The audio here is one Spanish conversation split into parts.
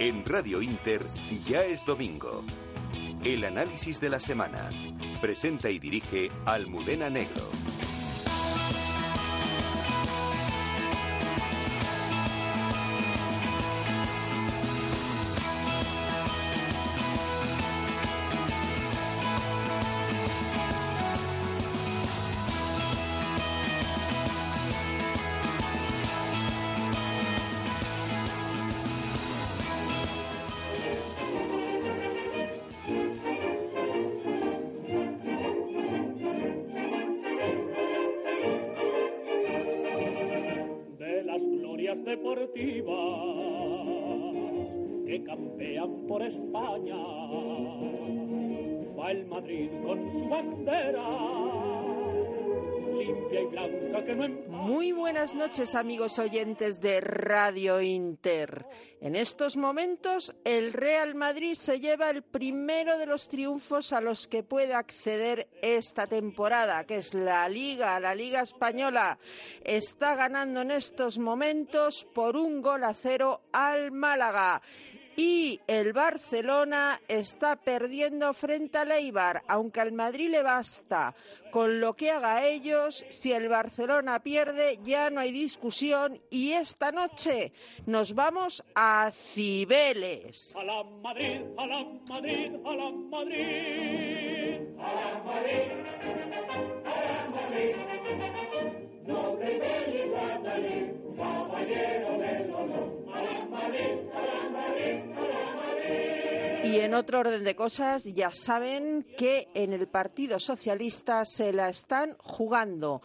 En Radio Inter ya es domingo. El análisis de la semana. Presenta y dirige Almudena Negro. Amigos oyentes de Radio Inter. En estos momentos el Real Madrid se lleva el primero de los triunfos a los que puede acceder esta temporada, que es la Liga, la Liga Española. Está ganando en estos momentos por un gol a cero al Málaga. Y el Barcelona está perdiendo frente al Eibar, aunque al Madrid le basta. Con lo que haga ellos, si el Barcelona pierde, ya no hay discusión. Y esta noche nos vamos a Cibeles. A la Madrid, a la Madrid, a la Madrid. A la Madrid, a la Madrid. No te del Guadalí, caballero del Y en otro orden de cosas, ya saben que en el Partido Socialista se la están jugando.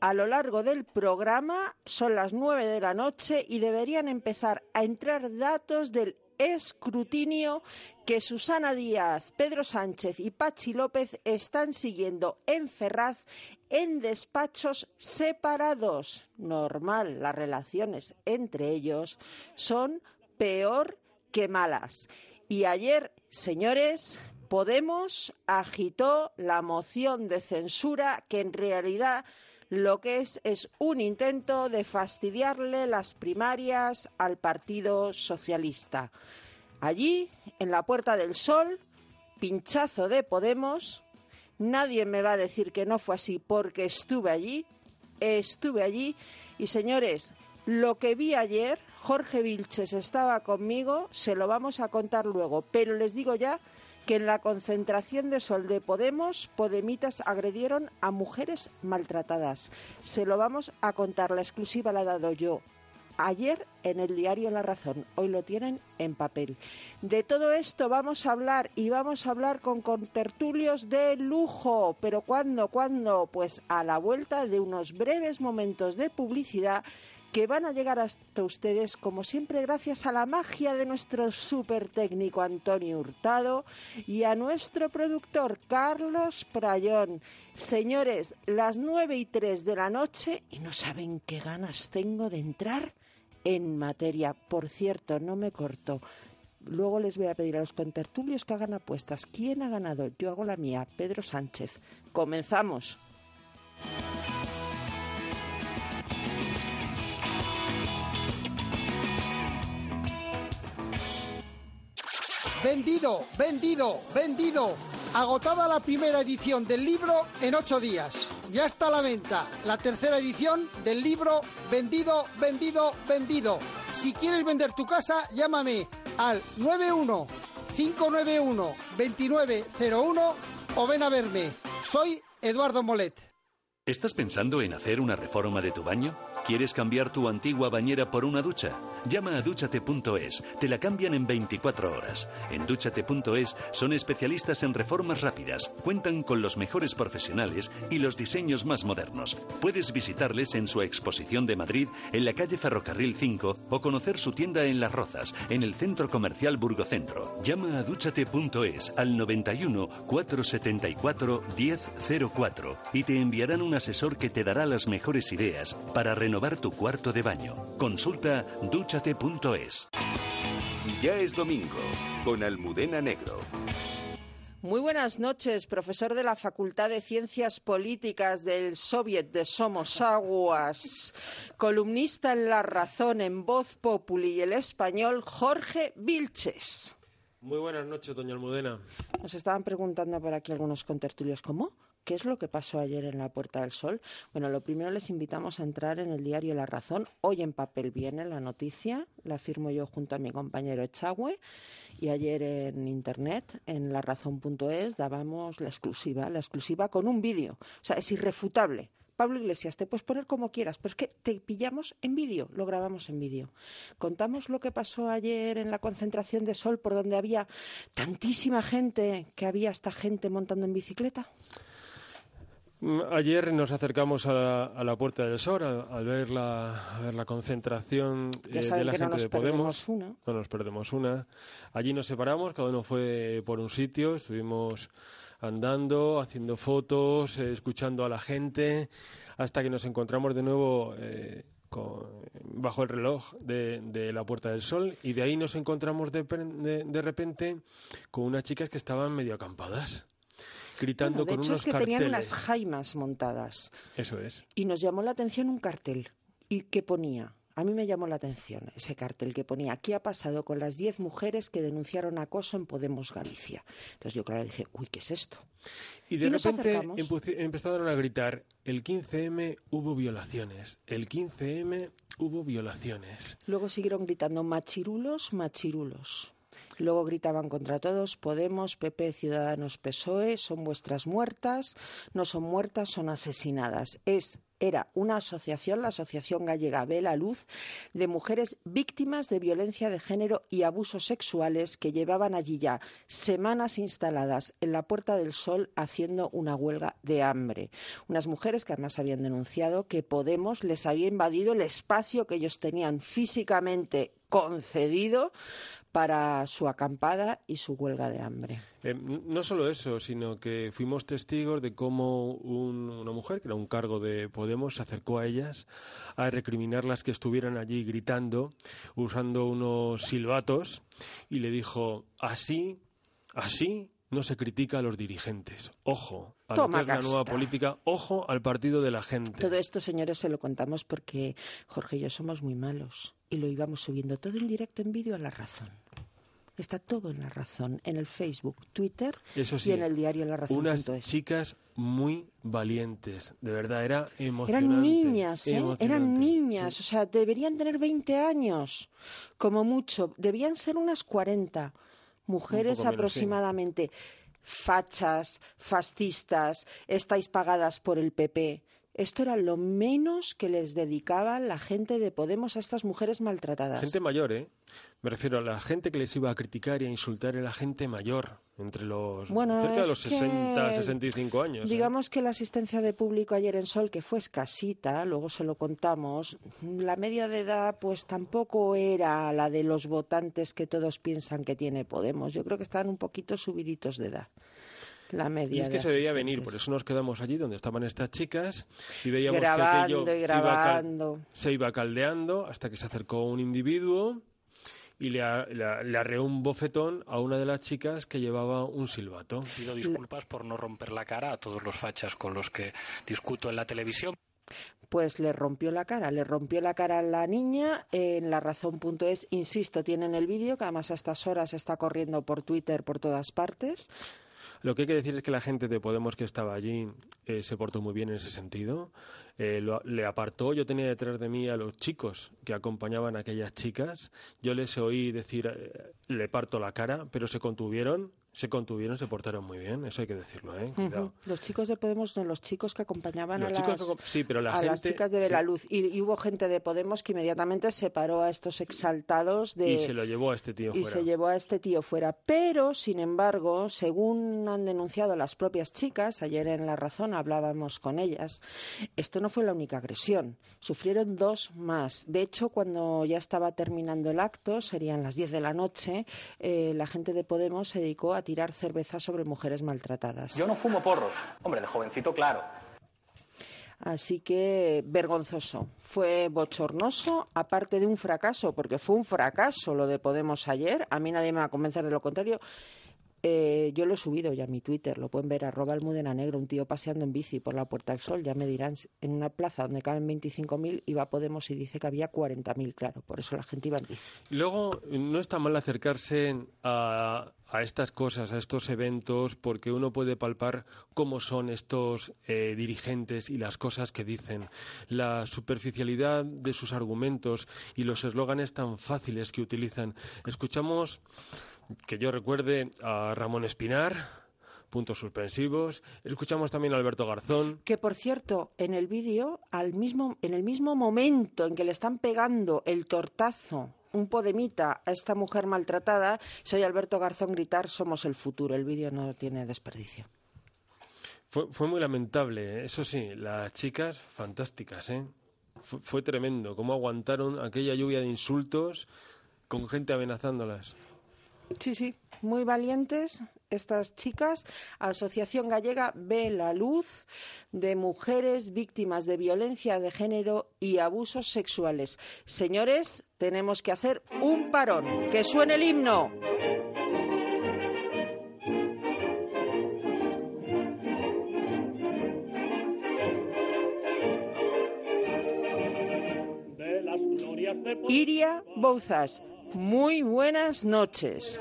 A lo largo del programa son las nueve de la noche y deberían empezar a entrar datos del escrutinio que Susana Díaz, Pedro Sánchez y Pachi López están siguiendo en Ferraz en despachos separados. Normal, las relaciones entre ellos son peor que malas. Y ayer, señores, Podemos agitó la moción de censura que en realidad lo que es es un intento de fastidiarle las primarias al Partido Socialista. Allí, en la Puerta del Sol, pinchazo de Podemos. Nadie me va a decir que no fue así porque estuve allí. Estuve allí. Y señores, lo que vi ayer, Jorge Vilches estaba conmigo, se lo vamos a contar luego, pero les digo ya que en la concentración de sol de Podemos, Podemitas agredieron a mujeres maltratadas. Se lo vamos a contar, la exclusiva la he dado yo ayer en el diario La Razón. Hoy lo tienen en papel. De todo esto vamos a hablar y vamos a hablar con contertulios de lujo. ¿Pero cuándo? ¿Cuándo? Pues a la vuelta de unos breves momentos de publicidad que van a llegar hasta ustedes, como siempre, gracias a la magia de nuestro súper técnico Antonio Hurtado y a nuestro productor Carlos Prayón. Señores, las nueve y tres de la noche y no saben qué ganas tengo de entrar en materia. Por cierto, no me corto. Luego les voy a pedir a los contertulios que hagan apuestas. ¿Quién ha ganado? Yo hago la mía, Pedro Sánchez. Comenzamos. Vendido, vendido, vendido. Agotada la primera edición del libro en ocho días. Ya está a la venta la tercera edición del libro Vendido, vendido, vendido. Si quieres vender tu casa, llámame al 91 591 2901 o ven a verme. Soy Eduardo Molet. ¿Estás pensando en hacer una reforma de tu baño? ¿Quieres cambiar tu antigua bañera por una ducha? Llama a dúchate.es, te la cambian en 24 horas. En dúchate.es son especialistas en reformas rápidas, cuentan con los mejores profesionales y los diseños más modernos. Puedes visitarles en su exposición de Madrid, en la calle Ferrocarril 5 o conocer su tienda en Las Rozas, en el centro comercial Burgocentro. Llama a dúchate.es al 91 474 1004 y te enviarán un asesor que te dará las mejores ideas para renovar tu cuarto de baño. Consulta dúchate.es. Ya es domingo con Almudena Negro. Muy buenas noches, profesor de la Facultad de Ciencias Políticas del Soviet de Somosaguas, columnista en La Razón, en Voz Populi y el español, Jorge Vilches. Muy buenas noches, doña Almudena. Nos estaban preguntando por aquí algunos contertulios, ¿cómo? ¿Qué es lo que pasó ayer en la Puerta del Sol? Bueno, lo primero les invitamos a entrar en el diario La Razón. Hoy en papel viene la noticia, la firmo yo junto a mi compañero Echagüe. Y ayer en internet, en larazón.es, dábamos la exclusiva, la exclusiva con un vídeo. O sea, es irrefutable. Pablo Iglesias, te puedes poner como quieras, pero es que te pillamos en vídeo, lo grabamos en vídeo. Contamos lo que pasó ayer en la concentración de Sol, por donde había tantísima gente, que había esta gente montando en bicicleta. Mm, ayer nos acercamos a la, a la Puerta del Sol al ver la, a ver la concentración eh, de la no gente nos de Podemos. una. No nos perdemos una. Allí nos separamos, cada uno fue por un sitio, estuvimos andando, haciendo fotos, eh, escuchando a la gente, hasta que nos encontramos de nuevo eh, con- bajo el reloj de, de la Puerta del Sol y de ahí nos encontramos de- de repente con unas chicas que estaban medio acampadas, gritando Bueno, de con hecho, unos es que carteles. tenían unas jaimas montadas. Eso es. Y nos llamó la atención un cartel. ¿Y qué ponía? A mí me llamó la atención ese cartel que ponía, ¿qué ha pasado con las 10 mujeres que denunciaron acoso en Podemos Galicia? Entonces yo claro dije, uy, ¿qué es esto? Y de Y repente empezaron a gritar, el 15M hubo violaciones, el 15M hubo violaciones. Luego siguieron gritando machirulos, machirulos. Luego gritaban contra todos, Podemos, PP, Ciudadanos, PSOE, son vuestras muertas, no son muertas, son asesinadas. Es era una asociación, la Asociación Gallega Ve la Luz, de mujeres víctimas de violencia de género y abusos sexuales que llevaban allí ya semanas instaladas en la Puerta del Sol haciendo una huelga de hambre. Unas mujeres que además habían denunciado que Podemos les había invadido el espacio que ellos tenían físicamente concedido para su acampada y su huelga de hambre. Eh, no solo eso, sino que fuimos testigos de cómo un- una mujer, que era un cargo de Podemos, se acercó a ellas a recriminarlas que estuvieran allí gritando, usando unos silbatos, y le dijo, así, así no se critica a los dirigentes. Ojo a lo Toma que es la nueva política, ojo al partido de la gente. Todo esto, señores, se lo contamos porque Jorge y yo somos muy malos y lo íbamos subiendo todo en directo en vídeo a la razón. Está todo en la razón, en el Facebook, Twitter Eso sí, y en el diario La Razón. unas chicas muy valientes, de verdad, era emocionante. Eran niñas, ¿eh? Eran niñas, sí. o sea, deberían tener 20 años, como mucho. Debían ser unas 40 mujeres menos, aproximadamente. Fachas, fascistas, estáis pagadas por el PP. Esto era lo menos que les dedicaba la gente de Podemos a estas mujeres maltratadas. Gente mayor, ¿eh? Me refiero a la gente que les iba a criticar y a insultar era gente mayor, entre los Bueno, cerca de los 60, que, 65 años. ¿eh? Digamos que la asistencia de público ayer en Sol, que fue escasita, luego se lo contamos, la media de edad pues tampoco era la de los votantes que todos piensan que tiene Podemos. Yo creo que estaban un poquito subiditos de edad. La media Y es que se veía venir, por eso nos quedamos allí donde estaban estas chicas y veíamos Grabando que aquello y se iba, grabando. se iba caldeando hasta que se acercó un individuo y le, a- le- le arreó un bofetón a una de las chicas que llevaba un silbato. Pido disculpas por no romper la cara a todos los fachas con los que discuto en la televisión. Pues le rompió la cara, le rompió la cara a la niña en la razón.es, insisto, tienen el vídeo que además a estas horas está corriendo por Twitter por todas partes. Lo que hay que decir es que la gente de Podemos que estaba allí eh, se portó muy bien en ese sentido. Eh, le apartó. Yo tenía detrás de mí a los chicos que acompañaban a aquellas chicas. Yo les oí decir, eh, le parto la cara, pero se contuvieron, se contuvieron, se portaron muy bien. Eso hay que decirlo, ¿eh? Cuidado. Los chicos de Podemos, no, los chicos que acompañaban Los a, las, que acom- sí, pero la a las gente- chicas de sí. Belaluz. Y, y hubo gente de Podemos que inmediatamente separó a estos exaltados de... Y se lo llevó a este tío y fuera. se llevó a este tío fuera. Pero, sin embargo, según han denunciado las propias chicas, ayer en La Razón hablábamos con ellas, esto no fue la única agresión. Sufrieron dos más. De hecho, cuando ya estaba terminando el acto, serían las 10 de la noche, eh, la gente de Podemos se dedicó a tirar cerveza sobre mujeres maltratadas. Yo no fumo porros. Hombre, de jovencito, claro. Así que vergonzoso, fue bochornoso, aparte de un fracaso, porque fue un fracaso lo de Podemos ayer, a mí nadie me va a convencer de lo contrario, eh, yo lo he subido ya a mi Twitter, lo pueden ver, arroba Almudena Negro, un tío paseando en bici por la Puerta del Sol, ya me dirán, en una plaza donde caben 25.000 iba Podemos y dice que había 40.000, claro, por eso la gente iba en bici. Luego, no está mal acercarse a, a estas cosas, a estos eventos, porque uno puede palpar cómo son estos eh, dirigentes y las cosas que dicen, la superficialidad de sus argumentos y los eslóganes tan fáciles que utilizan. Escuchamos que yo recuerde a Ramón Espinar, puntos suspensivos. Escuchamos también a Alberto Garzón. Que por cierto, en el vídeo, al mismo, en el mismo momento en que le están pegando el tortazo un podemita a esta mujer maltratada, soy Alberto Garzón gritar somos el futuro. El vídeo no tiene desperdicio. Fue, fue, muy lamentable, ¿eh? eso sí, las chicas fantásticas, ¿eh? Fue, fue tremendo, cómo aguantaron aquella lluvia de insultos con gente amenazándolas. Sí, sí, muy valientes estas chicas. Asociación Gallega ve la luz de mujeres víctimas de violencia de género y abusos sexuales. Señores, tenemos que hacer un parón. Que suene el himno. Iria Bouzas, muy buenas noches.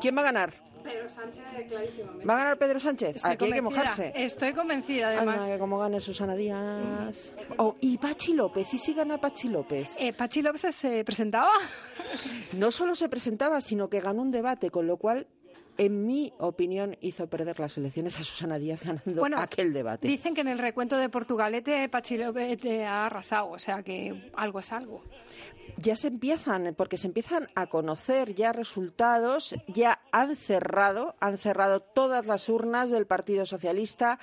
¿Quién va a ganar? Pedro Sánchez, clarísimamente. ¿Va a ganar Pedro Sánchez? Estoy Aquí hay que mojarse. Estoy convencida, además. Anda, que como gane Susana Díaz. Oh, y Pachi López. ¿Y si gana Pachi López? Eh, ¿Pachi López se presentaba? No solo se presentaba, sino que ganó un debate, con lo cual en mi opinión, hizo perder las elecciones a Susana Díaz ganando Bueno, aquel debate. Dicen que en el recuento de Portugalete Pachi López eh, ha arrasado, o sea que algo es algo. Ya se empiezan, porque se empiezan a conocer ya resultados, ya han cerrado, han cerrado todas las urnas del Partido Socialista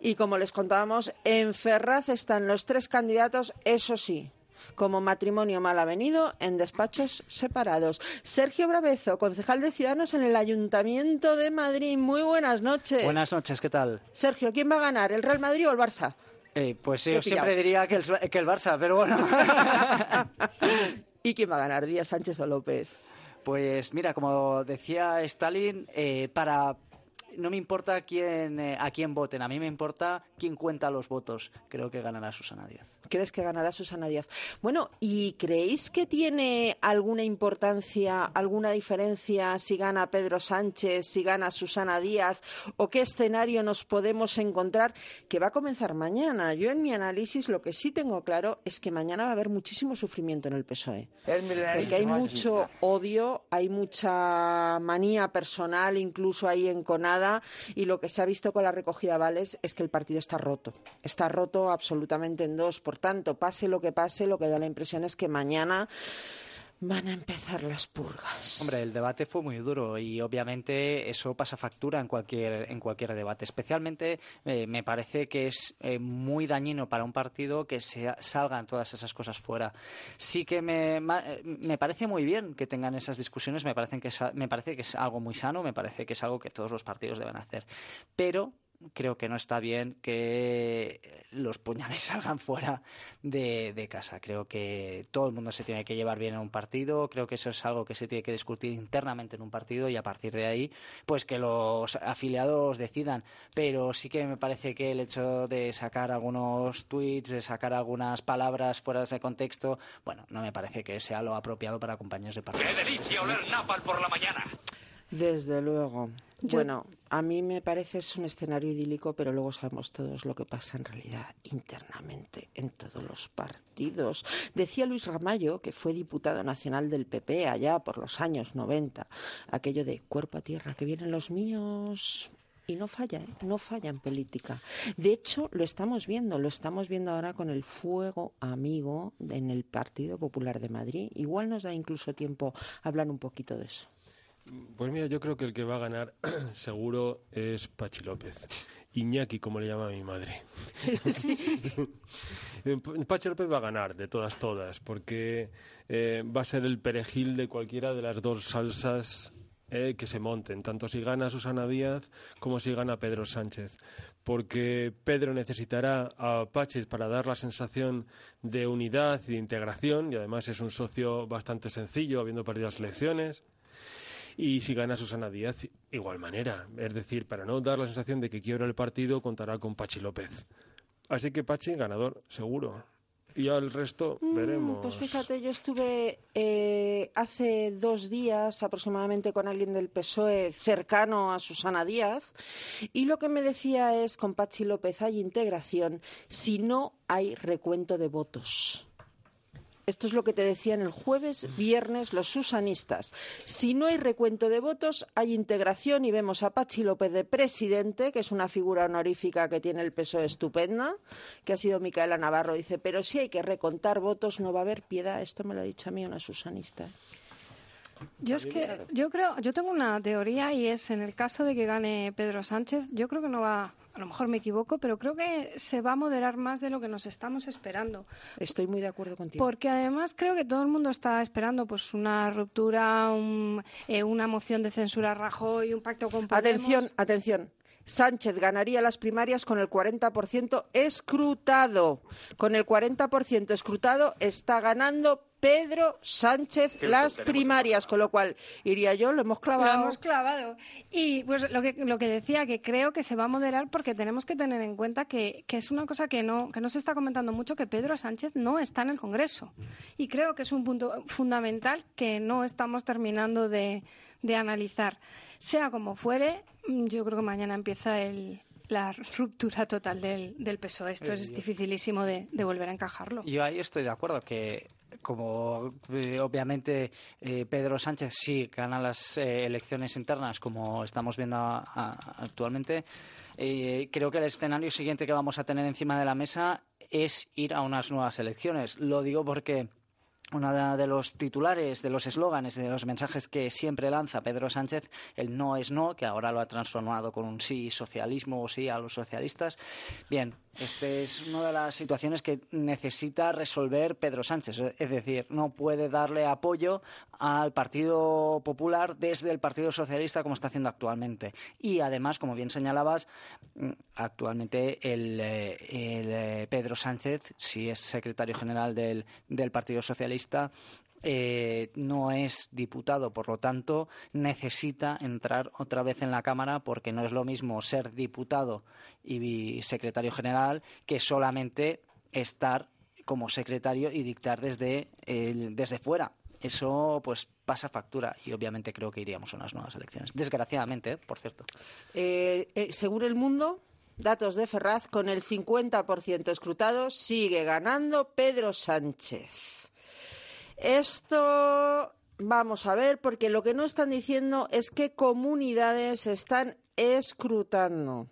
y como les contábamos, en Ferraz están los tres candidatos, eso sí, como matrimonio mal avenido en despachos separados. Sergio Brabezo, concejal de Ciudadanos en el Ayuntamiento de Madrid. Muy buenas noches. Buenas noches, ¿qué tal? Sergio, ¿quién va a ganar, el Real Madrid o el Barça? Eh, pues yo siempre diría que el, que el Barça, pero bueno. ¿Y quién va a ganar, Díaz Sánchez o López? Pues mira, como decía Stalin, eh, para no me importa quién, eh, a quién voten, a mí me importa quién cuenta los votos. Creo que ganará Susana Díaz. ¿Crees que ganará Susana Díaz? Bueno, ¿y creéis que tiene alguna importancia, alguna diferencia si gana Pedro Sánchez, si gana Susana Díaz o qué escenario nos podemos encontrar que va a comenzar mañana? Yo en mi análisis lo que sí tengo claro es que mañana va a haber muchísimo sufrimiento en el PSOE. Porque hay mucho odio, hay mucha manía personal, incluso ahí enconada, y lo que se ha visto con la recogida de vales es que el partido está roto. Está roto absolutamente en dos. Por tanto, pase lo que pase, lo que da la impresión es que mañana van a empezar las purgas. Hombre, el debate fue muy duro y obviamente eso pasa factura en cualquier, en cualquier debate. Especialmente eh, me parece que es eh, muy dañino para un partido que se, salgan todas esas cosas fuera. Sí que me, eh, me parece muy bien que tengan esas discusiones, me, parecen que es, me parece que es algo muy sano, me parece que es algo que todos los partidos deben hacer. Pero creo que no está bien que los puñales salgan fuera de, de casa. Creo que todo el mundo se tiene que llevar bien en un partido. Creo que eso es algo que se tiene que discutir internamente en un partido y a partir de ahí, pues que los afiliados decidan. Pero sí que me parece que el hecho de sacar algunos tweets, de sacar algunas palabras fuera de contexto, bueno, no me parece que sea lo apropiado para compañeros de partido. delicia oler napal por la mañana! Desde luego. Bueno, a mí me parece es un escenario idílico, pero luego sabemos todos lo que pasa en realidad internamente en todos los partidos. Decía Luis Ramallo, que fue diputado nacional del PP allá por los años 90, aquello de cuerpo a tierra, que vienen los míos. Y no falla, ¿eh? no falla en política. De hecho, lo estamos viendo, lo estamos viendo ahora con el fuego amigo en el Partido Popular de Madrid. Igual nos da incluso tiempo a hablar un poquito de eso. Pues mira, yo creo que el que va a ganar seguro es Pachi López. Iñaki, como le llama mi madre. Eh, Pachi López va a ganar, de todas, todas, porque eh, va a ser el perejil de cualquiera de las dos salsas eh, que se monten, tanto si gana Susana Díaz como si gana Pedro Sánchez. Porque Pedro necesitará a Pachi para dar la sensación de unidad y de integración, y además es un socio bastante sencillo, habiendo perdido las elecciones. Y si gana Susana Díaz, igual manera. Es decir, para no dar la sensación de que quiebra el partido, contará con Pachi López. Así que Pachi, ganador, seguro. Y ya el resto Mm, veremos. Pues fíjate, yo estuve eh, hace dos días aproximadamente con alguien del PSOE cercano a Susana Díaz y lo que me decía es, con Pachi López hay integración si no hay recuento de votos. Esto es lo que te decían el jueves, viernes los susanistas. Si no hay recuento de votos, hay integración y vemos a Pachi López de presidente, que es una figura honorífica que tiene el E estupenda, que ha sido Micaela Navarro. Dice, pero si hay que recontar votos, no va a haber piedad. Esto me lo ha dicho a mí una susanista. Yo es que yo creo, yo tengo una teoría y es en el caso de que gane Pedro Sánchez, yo creo que no va, a lo mejor me equivoco, pero creo que se va a moderar más de lo que nos estamos esperando. Estoy muy de acuerdo contigo. Porque además creo que todo el mundo está esperando pues una ruptura, un- eh, una moción de censura a Rajoy, un pacto con Podemos. Atención, atención. Sánchez ganaría las primarias con el 40% escrutado. Con el 40% escrutado está ganando Pedro Sánchez las primarias, con lo cual iría yo, lo hemos Lo clavado. hemos clavado. Y pues lo que, lo que decía, que creo que se va a moderar porque tenemos que tener en cuenta que, que es una cosa que no, que no se está comentando mucho, que Pedro Sánchez no está en el Congreso. Y creo que es un punto fundamental que no estamos terminando de, de analizar. Sea como fuere, yo creo que mañana empieza el, la ruptura total del, del PSOE. Esto es dificilísimo de, de volver a encajarlo. Yo ahí estoy de acuerdo, que como eh, obviamente eh, Pedro Sánchez sí gana las eh, elecciones internas, como estamos viendo a- a- actualmente, creo que el escenario siguiente que vamos a tener encima de la mesa es ir a unas nuevas elecciones. Lo digo porque uno de los titulares, de los eslóganes, de los mensajes que siempre lanza Pedro Sánchez, el no es no, que ahora lo ha transformado con un sí socialismo o sí a los socialistas. Bien, esta es una de las situaciones que necesita resolver Pedro Sánchez. Es decir, no puede darle apoyo al Partido Popular desde el Partido Socialista como está haciendo actualmente. Y además, como bien señalabas, actualmente el, eh, eh, Pedro Sánchez, si es secretario general del Partido Socialista, eh, no es diputado, por lo tanto, necesita entrar otra vez en la Cámara porque no es lo mismo ser diputado y secretario general que solamente estar como secretario y dictar desde, desde fuera. Eso pues pasa factura y obviamente creo que iríamos a unas nuevas elecciones. Desgraciadamente, ¿eh? por cierto. Eh, eh, según el mundo, datos de Ferraz, con el 50% escrutado, sigue ganando Pedro Sánchez. Esto vamos a ver, porque lo que no están diciendo es qué comunidades están escrutando.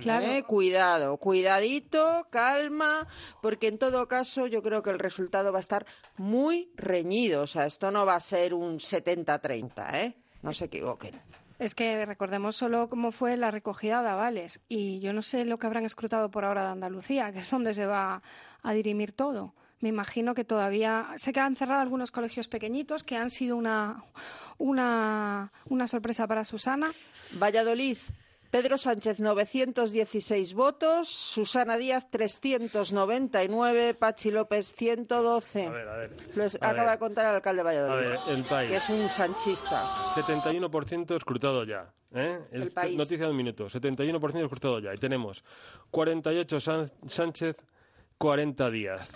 Claro. Eh, Cuidado, cuidadito, calma, porque en todo caso yo creo que el resultado va a estar muy reñido. O sea, esto no va a ser un 70-30, ¿eh? No se equivoquen. Es que recordemos solo cómo fue la recogida de avales y yo no sé lo que habrán escrutado por ahora de Andalucía, que es donde se va a dirimir todo. Me imagino que todavía sé que han cerrado algunos colegios pequeñitos que han sido una una, una sorpresa para Susana. Valladolid, Pedro Sánchez 916 votos, Susana Díaz 399, Pachi López 112. A ver, a ver. Lo es- A acaba ver. de contar el alcalde de A Valladolid, ver, el país. que es un sanchista. 71% escrutado ya. ¿eh? El Es país. Noticia de un minuto. 71% escrutado ya. Y tenemos 48 San- Sánchez, 40 Díaz.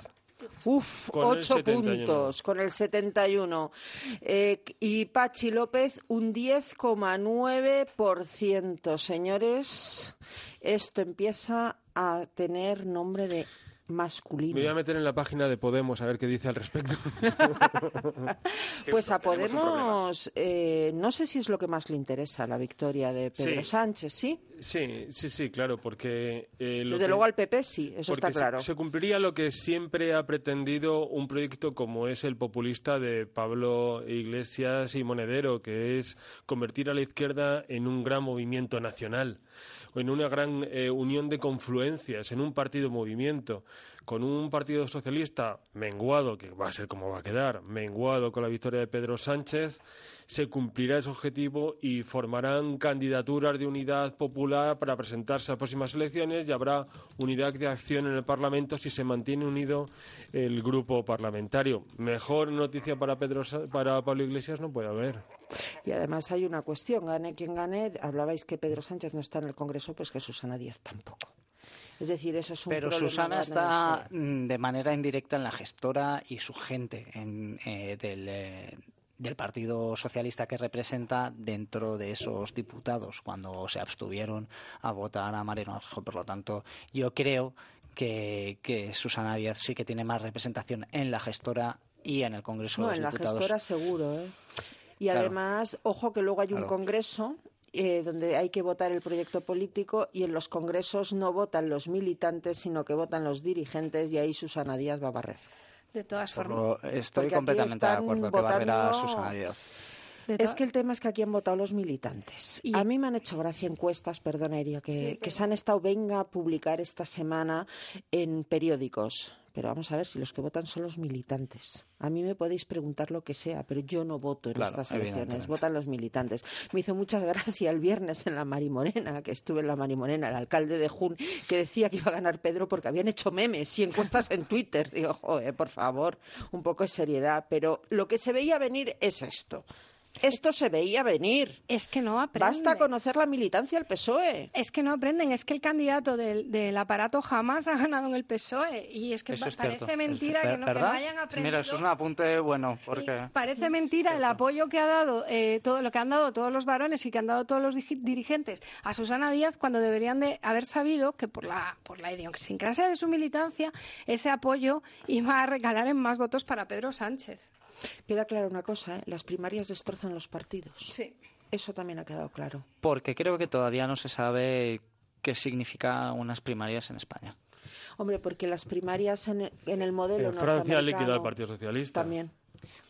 Uf, Con el ocho 71. puntos con el 71. Eh, y Pachi López un 10,9%. Señores, esto empieza a tener nombre de masculino. Me voy a meter en la página de Podemos a ver qué dice al respecto. Pues a Podemos, eh, no sé si es lo que más le interesa la victoria de Pedro Sí. Sánchez, ¿sí? Sí, sí, sí, claro, porque... eh, Desde que- luego al PP sí, eso está se- claro. Se, cumpliría lo que siempre ha pretendido un proyecto como es el populista de Pablo Iglesias y Monedero, que es convertir a la izquierda en un gran movimiento nacional o en una gran eh, unión de confluencias, en un partido movimiento. Con un Partido Socialista menguado, que va a ser como va a quedar, menguado con la victoria de Pedro Sánchez, se cumplirá ese objetivo y formarán candidaturas de unidad popular para presentarse a las próximas elecciones y habrá unidad de acción en el Parlamento si se mantiene unido el grupo parlamentario. Mejor noticia para, Pedro, para Pablo Iglesias no puede haber. Y además hay una cuestión, gane quien gane, hablabais que Pedro Sánchez no está en el Congreso, pues que Susana Díaz tampoco. Es decir, eso es un Pero Susana está mm, de manera indirecta en la gestora y su gente en, eh, del, eh, del Partido Socialista que representa dentro de esos diputados cuando se abstuvieron a votar a Mariano Rajoy. Por lo tanto, yo creo que, que Susana Díaz sí que tiene más representación en la gestora y en el Congreso no, de los en la gestora seguro, ¿eh? Y Claro. además, ojo que luego hay un Claro. congreso eh, donde hay que votar el proyecto político y en los congresos no votan los militantes, sino que votan los dirigentes y ahí Susana Díaz va a barrer. De todas formas. estoy Porque completamente de acuerdo que barrerá Susana Díaz. Es que el tema es que aquí han votado los militantes. A mí me han hecho gracia encuestas, perdona, que, que se han estado, venga a publicar esta semana en periódicos. Pero vamos a ver si los que votan son los militantes. A mí me podéis preguntar lo que sea, pero yo no voto en Claro, estas elecciones. Votan los militantes. Me hizo mucha gracia el viernes en la Marimorena, que estuve en la Marimorena, el alcalde de Jun, que decía que iba a ganar Pedro porque habían hecho memes y encuestas en Twitter. Digo, joder, por favor, un poco de seriedad. Pero lo que se veía venir es esto. Esto se veía venir. Es que no aprenden. Basta conocer la militancia del PSOE. Es que no aprenden, es que el candidato del, del aparato jamás ha ganado en el PSOE. Y es que es parece cierto. mentira Es- que no que no hayan aprendido. Mira, eso es un apunte bueno, porque... Parece mentira el apoyo que ha dado eh, todo lo que han dado todos los varones y que han dado todos los dirigentes a Susana Díaz cuando deberían de haber sabido que por la por la idiosincrasia de su militancia ese apoyo iba a recalar en más votos para Pedro Sánchez. Queda claro una cosa, ¿eh? las primarias destrozan los partidos. Sí. Eso también ha quedado claro. Porque creo que todavía no se sabe qué significa unas primarias en España. Hombre, porque las primarias en, en el modelo En Francia ha liquidado al Partido Socialista. También.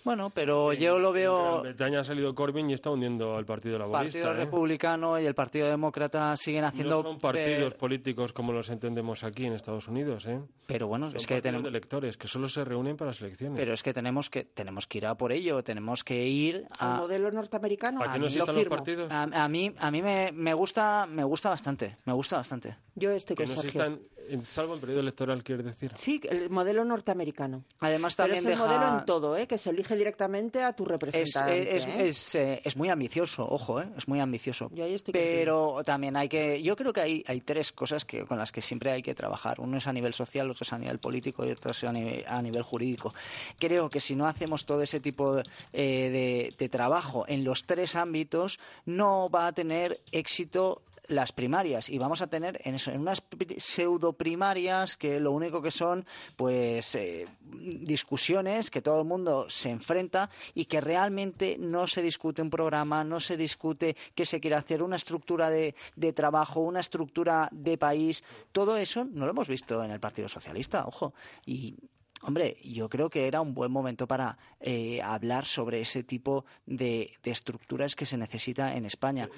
Bueno, pero yo lo En veo... Gran Bretaña ha salido Corbyn y está hundiendo al Partido El Laborista. Partido ¿eh? Republicano y el Partido Demócrata siguen haciendo... No son partidos per- políticos como los entendemos aquí en Estados Unidos, ¿eh? Pero bueno, Son es que tenemos... electores que solo se reúnen para las elecciones. Pero es que tenemos que tenemos que ir a por ello, tenemos que ir Al a modelo norteamericano ¿Para qué no lo existan los partidos? a, a mí a mí me, me gusta me gusta bastante, me gusta bastante. Yo estoy Que con no Sergio. existan, en- salvo en periodo electoral, quieres decir. Sí, el modelo norteamericano. Además Pero también es el deja- modelo en todo, ¿eh? que se elige directamente a tu es, representante. es, ¿eh? es, eh, es muy ambicioso, ojo, ¿eh? es muy ambicioso. Yo ahí estoy Pero también hay que, yo creo que hay, hay tres cosas que, con las que siempre hay que trabajar. Uno es a nivel social, otro es a nivel político y otro es a nivel, a nivel jurídico. Creo que si no hacemos todo ese tipo eh, de, de trabajo en los tres ámbitos, no va a tener éxito las primarias y vamos a tener en eso en unas pseudo primarias que lo único que son pues eh, discusiones que todo el mundo se enfrenta y que realmente no se discute un programa no se discute qué se quiere hacer una estructura de, de trabajo una estructura de país. Todo eso no lo hemos visto en el Partido Socialista ojo. Y Hombre, yo creo que era un buen momento para eh, hablar sobre ese tipo de, de estructuras que se necesita en España.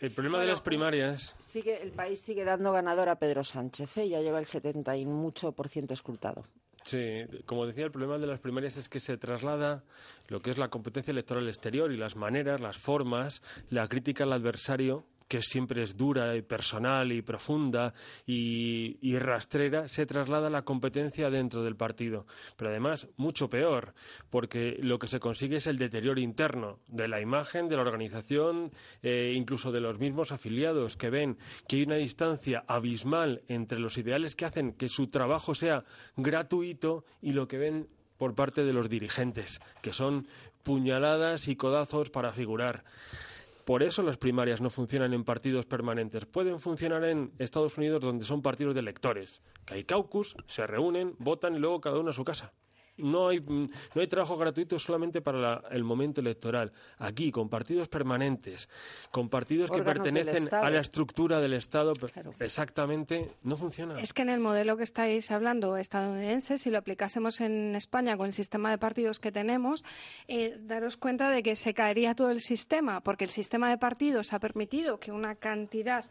El problema de las primarias Sigue, el país sigue dando ganador a Pedro Sánchez, ¿eh? ya lleva el 70 y mucho por ciento escrutado. Sí, como decía, el problema de las primarias es que se traslada lo que es la competencia electoral exterior y las maneras, las formas, la crítica al adversario que siempre es dura y personal y profunda y, rastrera, se traslada a la competencia dentro del partido. Pero además, mucho peor, porque lo que se consigue es el deterioro interno de la imagen, de la organización, eh, incluso de los mismos afiliados, que ven que hay una distancia abismal entre los ideales que hacen que su trabajo sea gratuito y lo que ven por parte de los dirigentes, que son puñaladas y codazos para figurar. Por eso las primarias no funcionan en partidos permanentes. Pueden funcionar en Estados Unidos donde son partidos de electores, que hay caucus, se reúnen, votan y luego cada uno a su casa. No hay, no hay trabajo gratuito solamente para la- el momento electoral. Aquí, con partidos permanentes, con partidos que Órganos pertenecen a la estructura del Estado, per- exactamente, no funciona. Es que en el modelo que estáis hablando estadounidense, si lo aplicásemos en España con el sistema de partidos que tenemos, eh, daros cuenta de que se caería todo el sistema, porque el sistema de partidos ha permitido que una cantidad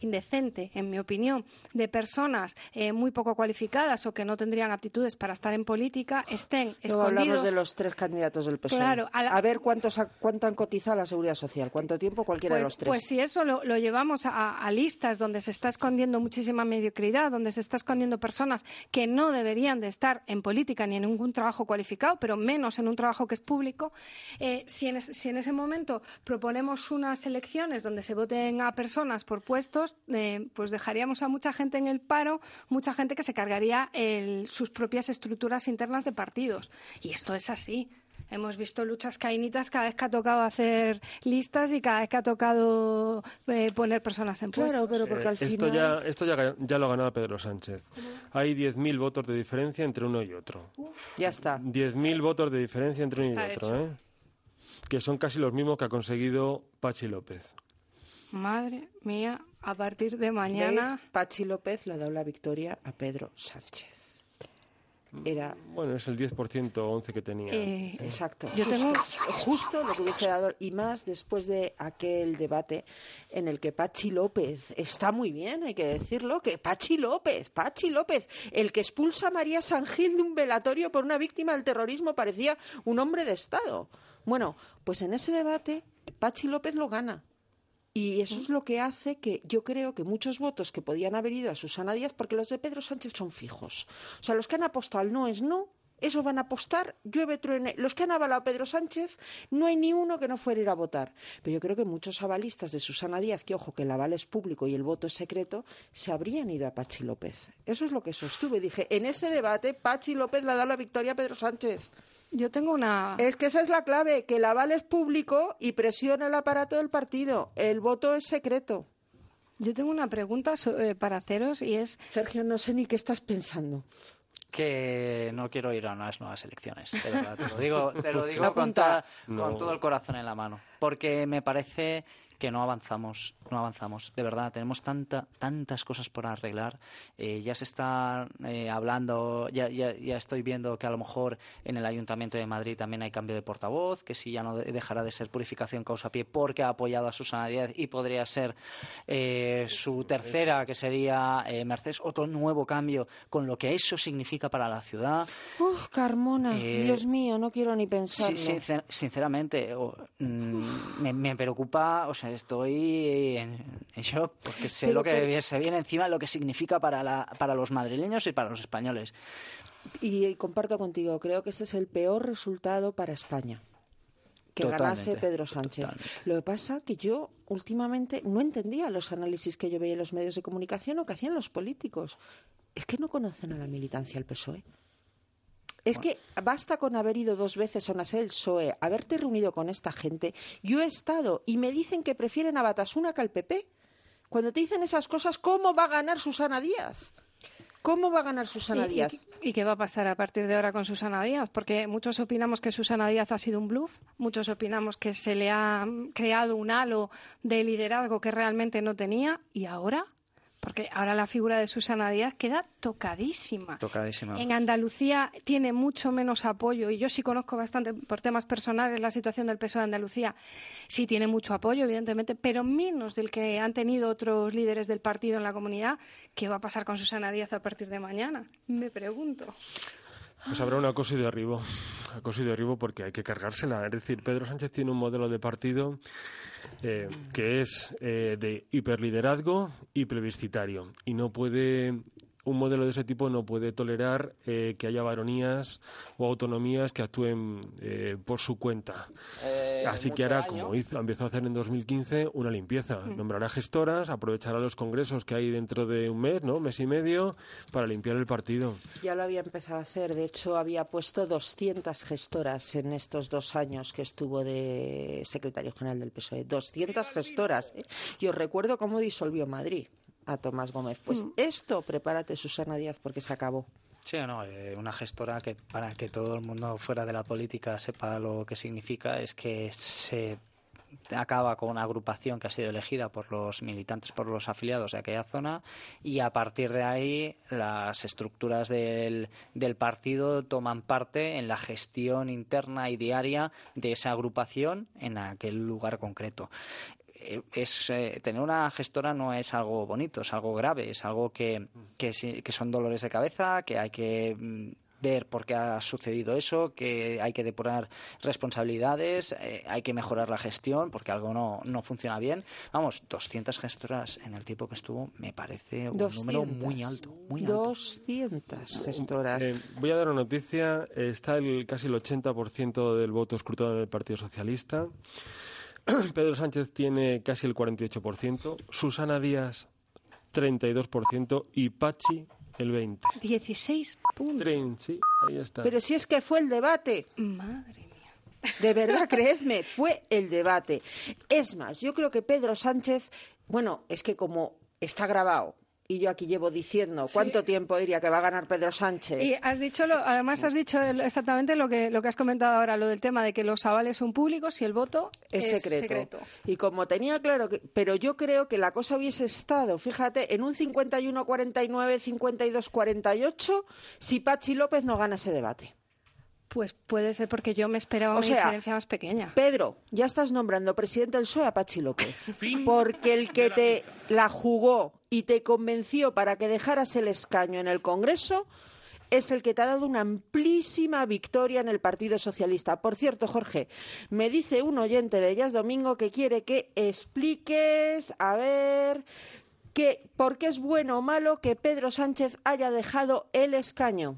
indecente, en mi opinión, de personas eh, muy poco cualificadas o que no tendrían aptitudes para estar en política estén Luego hablamos escondidos. de los tres candidatos del PSOE. Claro, a la- a ver cuántos ha- cuánto han cotizado la Seguridad Social, cuánto tiempo cualquiera de Pues, los tres. pues si eso lo, lo llevamos a, a listas donde se está escondiendo muchísima mediocridad, donde se está escondiendo personas que no deberían de estar en política ni en ningún trabajo cualificado, pero menos en un trabajo que es público, eh, si, en, es- si en ese momento proponemos unas elecciones donde se voten a personas por puestos, eh, pues dejaríamos a mucha gente en el paro, mucha gente que se cargaría el- sus propias estructuras internas de partidos. Y esto es así. Hemos visto luchas cainitas cada vez que ha tocado hacer listas y cada vez que ha tocado eh, poner personas en puestos. Claro, pero porque al Eh, esto final... ya, esto ya, ya lo ha ganado Pedro Sánchez. Hay 10.000 votos de diferencia entre uno y otro. Ya está. 10.000 votos de diferencia entre uno Está y otro, hecho. ¿eh? Que son casi los mismos que ha conseguido Pachi López. Madre mía, a partir de mañana. ¿Veis? Pachi López le ha dado la victoria a Pedro Sánchez. Era Bueno, es el 10% o 11% que tenía. Eh, Exacto. Yo tengo- justo lo que hubiese dado, y más después de aquel debate en el que Pachi López está muy bien, hay que decirlo, que Pachi López, Pachi López, el que expulsa a María Sangil de un velatorio por una víctima del terrorismo, parecía un hombre de Estado. Bueno, pues en ese debate Pachi López lo gana. Y eso es lo que hace que yo creo que muchos votos que podían haber ido a Susana Díaz, porque los de Pedro Sánchez son fijos. O sea, los que han apostado al no es no, esos van a apostar, llueve, truene. Los que han avalado a Pedro Sánchez, no hay ni uno que no fuera a ir a votar. Pero yo creo que muchos avalistas de Susana Díaz, que ojo, que el aval es público y el voto es secreto, se habrían ido a Pachi López. Eso es lo que sostuve. Dije, en ese debate, Pachi López le ha dado la victoria a Pedro Sánchez. Yo tengo una. Es que esa es la clave, que el aval es público y presiona el aparato del partido. El voto es secreto. Yo tengo una pregunta eh, para haceros y es. Sergio, no sé ni qué estás pensando. que no quiero ir a unas nuevas elecciones, de verdad. Te lo digo, te lo digo con, con No. todo el corazón en la mano. Porque me parece que no avanzamos, no avanzamos. De verdad, tenemos tanta, tantas cosas por arreglar. Eh, ya se está eh, hablando, ya, ya, ya estoy viendo que a lo mejor en el Ayuntamiento de Madrid también hay cambio de portavoz, que si ya no de- dejará de ser purificación causa pie porque ha apoyado a Susana Díaz y podría ser eh, su tercera, que sería eh, Mercedes, otro nuevo cambio con lo que eso significa para la ciudad. Uf, Carmona, Eh, Dios mío, no quiero ni pensarlo. Sí, sincer- sinceramente, mm, me, me preocupa, o sea, estoy en, shock porque sé Pero lo que que- se viene encima, lo que significa para, la, para los madrileños y para los españoles. Y comparto contigo, creo que este es el peor resultado para España. Que ganase Pedro Sánchez. totalmente. Lo que pasa que yo últimamente no entendía los análisis que yo veía en los medios de comunicación o que hacían los políticos. Es que no conocen a la militancia del PSOE. Es que basta con haber ido dos veces a una sede del PSOE, haberte reunido con esta gente. Yo he estado y me dicen que prefieren a Batasuna que al PP. Cuando te dicen esas cosas, ¿cómo va a ganar Susana Díaz? ¿Cómo va a ganar Susana ¿Y- y Díaz? ¿Y qué va a pasar a partir de ahora con Susana Díaz? Porque muchos opinamos que Susana Díaz ha sido un bluff, muchos opinamos que se le ha creado un halo de liderazgo que realmente no tenía, y ahora, porque ahora la figura de Susana Díaz queda tocadísima. Tocadísima. En Andalucía tiene mucho menos apoyo y yo sí conozco bastante por temas personales la situación del PSOE de Andalucía. Sí tiene mucho apoyo, evidentemente, pero menos del que han tenido otros líderes del partido en la comunidad. ¿Qué va a pasar con Susana Díaz a partir de mañana? Me pregunto. Pues habrá una cosa y derribo. Acoso y derribo porque hay que cargársela. Es decir, Pedro Sánchez tiene un modelo de partido eh, que es eh, de hiperliderazgo y plebiscitario. Y no puede. Un modelo de ese tipo no puede tolerar eh, que haya varonías o autonomías que actúen eh, por su cuenta. Así que hará, como hizo, empezó a hacer en 2015, una limpieza. Nombrará gestoras, aprovechará los congresos que hay dentro de un mes, ¿no? Mes y medio, para limpiar el partido. Ya lo había empezado a hacer. De hecho, había puesto 200 gestoras en estos dos años que estuvo de secretario general del PSOE. 200 gestoras. ¿eh? Y os recuerdo cómo disolvió Madrid a Tomás Gómez. Pues esto, prepárate, Susana Díaz, porque se acabó. Sí o no, eh, una gestora que para que todo el mundo fuera de la política sepa lo que significa es que se acaba con una agrupación que ha sido elegida por los militantes, por los afiliados de aquella zona y a partir de ahí las estructuras del, del partido toman parte en la gestión interna y diaria de esa agrupación en aquel lugar concreto es eh, tener una gestora no es algo bonito, es algo grave, es algo que, que, que son dolores de cabeza, que hay que mm, ver por qué ha sucedido eso, que hay que depurar responsabilidades, eh, hay que mejorar la gestión porque algo no, no funciona bien. Vamos, 200 gestoras en el tiempo que estuvo me parece un número muy alto. Muy 200 gestoras. Eh, voy a dar una noticia. Está el, casi el 80% del voto escrutado en el Partido Socialista. Pedro Sánchez tiene casi el 48%. Susana Díaz, 32%. Y Pachi, el 20. 16 puntos. Sí, ahí está. Pero si es que fue el debate. Madre mía. De verdad, creedme, fue el debate. Es más, yo creo que Pedro Sánchez, bueno, es que como está grabado, y yo aquí llevo diciendo cuánto tiempo diría que va a ganar Pedro Sánchez. Y has dicho, lo, además has dicho exactamente lo que, lo que has comentado ahora, lo del tema de que los avales son públicos y el voto es, es secreto. Y como tenía claro que, pero yo creo que la cosa hubiese estado, fíjate, en un 51-49, 52-48, si Pachi López no gana ese debate. Pues puede ser porque yo me esperaba O una sea, diferencia más pequeña. Pedro, ya estás nombrando presidente del PSOE a Pachi López. Porque el que te la jugó y te convenció para que dejaras el escaño en el Congreso es el que te ha dado una amplísima victoria en el Partido Socialista. Por cierto, Jorge, me dice un oyente de Ellas Domingo que quiere que expliques, a ver, que, por qué es bueno o malo que Pedro Sánchez haya dejado el escaño.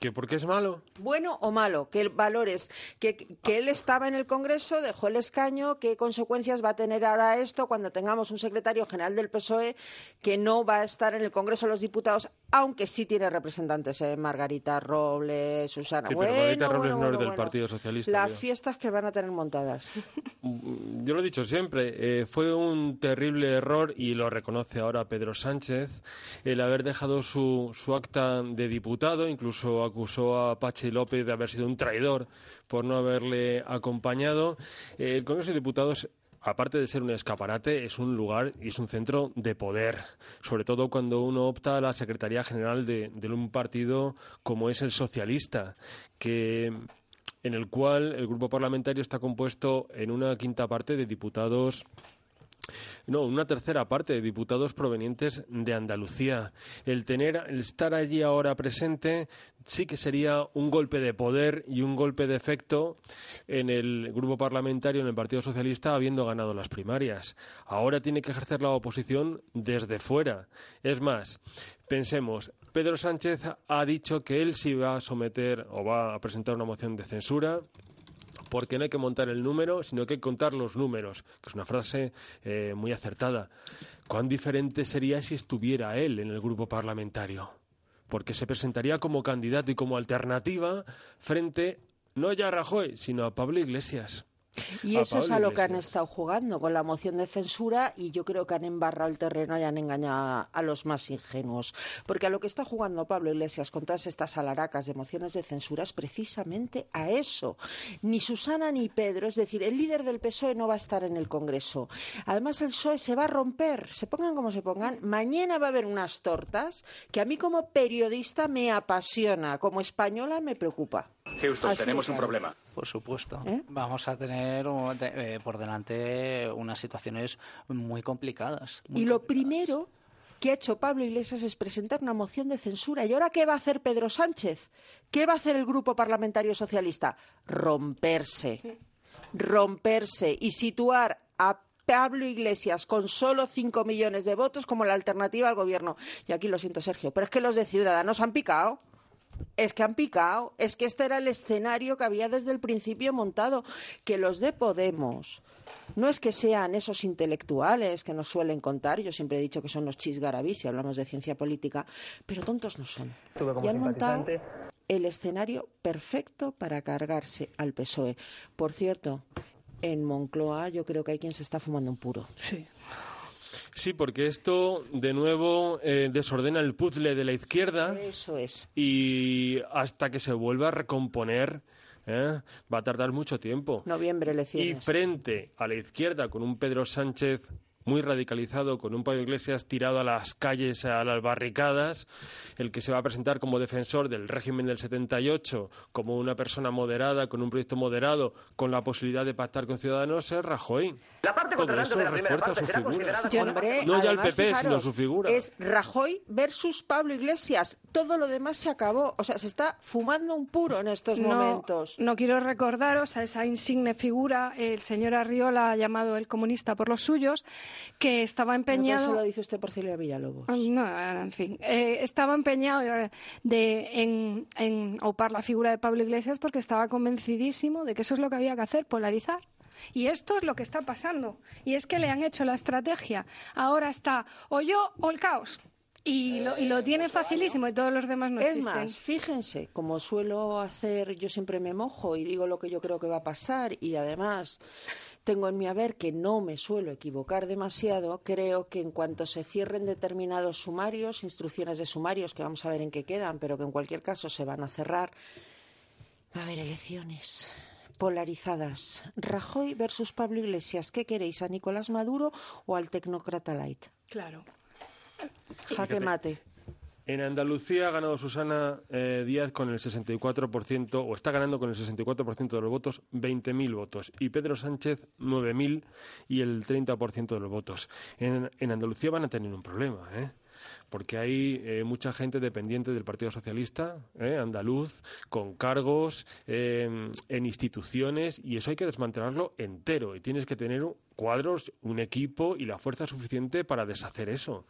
¿Que por qué es malo? bueno o malo, que valores, que, que él estaba en el Congreso, dejó el escaño, qué consecuencias va a tener ahora esto cuando tengamos un secretario general del PSOE que no va a estar en el Congreso de los Diputados, aunque sí tiene representantes, ¿eh? Margarita Robles, Susana. Sí, pero bueno, Margarita Robles bueno, no es bueno, del. Partido Socialista. Las fiestas que van a tener montadas. Yo lo he dicho siempre, eh, fue un terrible error y lo reconoce ahora Pedro Sánchez el haber dejado su, su acta de diputado, incluso acusó a Pachi López de haber sido un traidor por no haberle acompañado. Eh, el Congreso de Diputados aparte de ser un escaparate, es un lugar y es un centro de poder, sobre todo cuando uno opta a la Secretaría General de, un partido como es el socialista, que en el cual el grupo parlamentario está compuesto en una quinta parte de diputados no, una tercera parte de diputados provenientes de Andalucía. El tener, el estar allí ahora presente sí que sería un golpe de poder y un golpe de efecto en el grupo parlamentario, en el Partido Socialista, habiendo ganado las primarias. Ahora tiene que ejercer la oposición desde fuera. Es más, pensemos, Pedro Sánchez ha dicho que él sí va a someter o va a presentar una moción de censura porque no hay que montar el número, sino que hay que contar los números, que es una frase eh, muy acertada. ¿Cuán diferente sería si estuviera él en el grupo parlamentario? Porque se presentaría como candidato y como alternativa frente no ya a Rajoy, sino a Pablo Iglesias. Y A eso es a lo que han estado jugando con la moción de censura y yo creo que han embarrado el terreno y han engañado a los más ingenuos. Porque a lo que está jugando Pablo Iglesias con todas estas alaracas de mociones de censura es precisamente a eso. Ni Susana ni Pedro, es decir, el líder del PSOE no va a estar en el Congreso. Además, el PSOE se va a romper, se pongan como se pongan. Mañana va a haber unas tortas que a mí como periodista me apasiona, como española me preocupa. Houston, Así tenemos un problema. Por supuesto. ¿Eh? Vamos a tener eh, por delante unas situaciones muy complicadas. muy Y lo complicadas. primero que ha hecho Pablo Iglesias es presentar una moción de censura. ¿Y ahora qué va a hacer Pedro Sánchez? ¿Qué va a hacer el Grupo Parlamentario Socialista? Romperse. Romperse y situar a Pablo Iglesias con solo 5 millones de votos como la alternativa al gobierno. Y aquí lo siento, Sergio, pero es que los de Ciudadanos han picado. Es que han picado. Es que este era el escenario que había desde el principio montado. Que los de Podemos no es que sean esos intelectuales que nos suelen contar, yo siempre he dicho que son los chisgarabis si hablamos de ciencia política, pero tontos no son. Tuve como y han montado el escenario perfecto para cargarse al PSOE. Por cierto, en Moncloa yo creo que hay quien se está fumando un puro. Sí. Sí, porque esto de nuevo eh, desordena el puzzle de la izquierda Eso es. y hasta que se vuelva a recomponer ¿eh? va a tardar mucho tiempo. Noviembre Y elecciones. frente a la izquierda con un Pedro Sánchez muy radicalizado, con un Pablo Iglesias tirado a las calles, a las barricadas, el que se va a presentar como defensor del régimen del 78, como una persona moderada, con un proyecto moderado, con la posibilidad de pactar con Ciudadanos, es Rajoy. La parte Todo eso de la refuerza su figura. Yo, hombre, No ya el PP, sino su figura. Es Rajoy versus Pablo Iglesias. Todo lo demás se acabó. O sea, se está fumando un puro en estos no, momentos. No quiero recordaros a esa insigne figura, el señor Arriola, llamado el comunista por los suyos, que estaba empeñado. Eso lo dice usted por Celia Villalobos. No, en fin, eh, estaba empeñado eh, de, en, en aupar la figura de Pablo Iglesias porque estaba convencidísimo de que eso es lo que había que hacer, polarizar. Y esto es lo que está pasando. Y es que le han hecho la estrategia. Ahora está o yo o el caos. Y lo, y lo tiene facilísimo y todos los demás no es existen. más, fíjense, como suelo hacer, yo siempre me mojo y digo lo que yo creo que va a pasar y además tengo en mi haber que no me suelo equivocar demasiado, creo que en cuanto se cierren determinados sumarios, instrucciones de sumarios, que vamos a ver en qué quedan, pero que en cualquier caso se van a cerrar, va a haber elecciones polarizadas. Rajoy versus Pablo Iglesias. ¿Qué queréis, a Nicolás Maduro o al tecnócrata light? Claro. Jaque mate. En Andalucía ha ganado Susana eh, Díaz con el 64%, o está ganando con el 64% de los votos, 20.000 votos. Y Pedro Sánchez, 9.000 y el 30% de los votos. En, Andalucía van a tener un problema, ¿eh? porque hay eh, mucha gente dependiente del Partido Socialista, ¿eh? andaluz, con cargos eh, en instituciones, y eso hay que desmantelarlo entero. Y tienes que tener cuadros, un equipo y la fuerza suficiente para deshacer eso.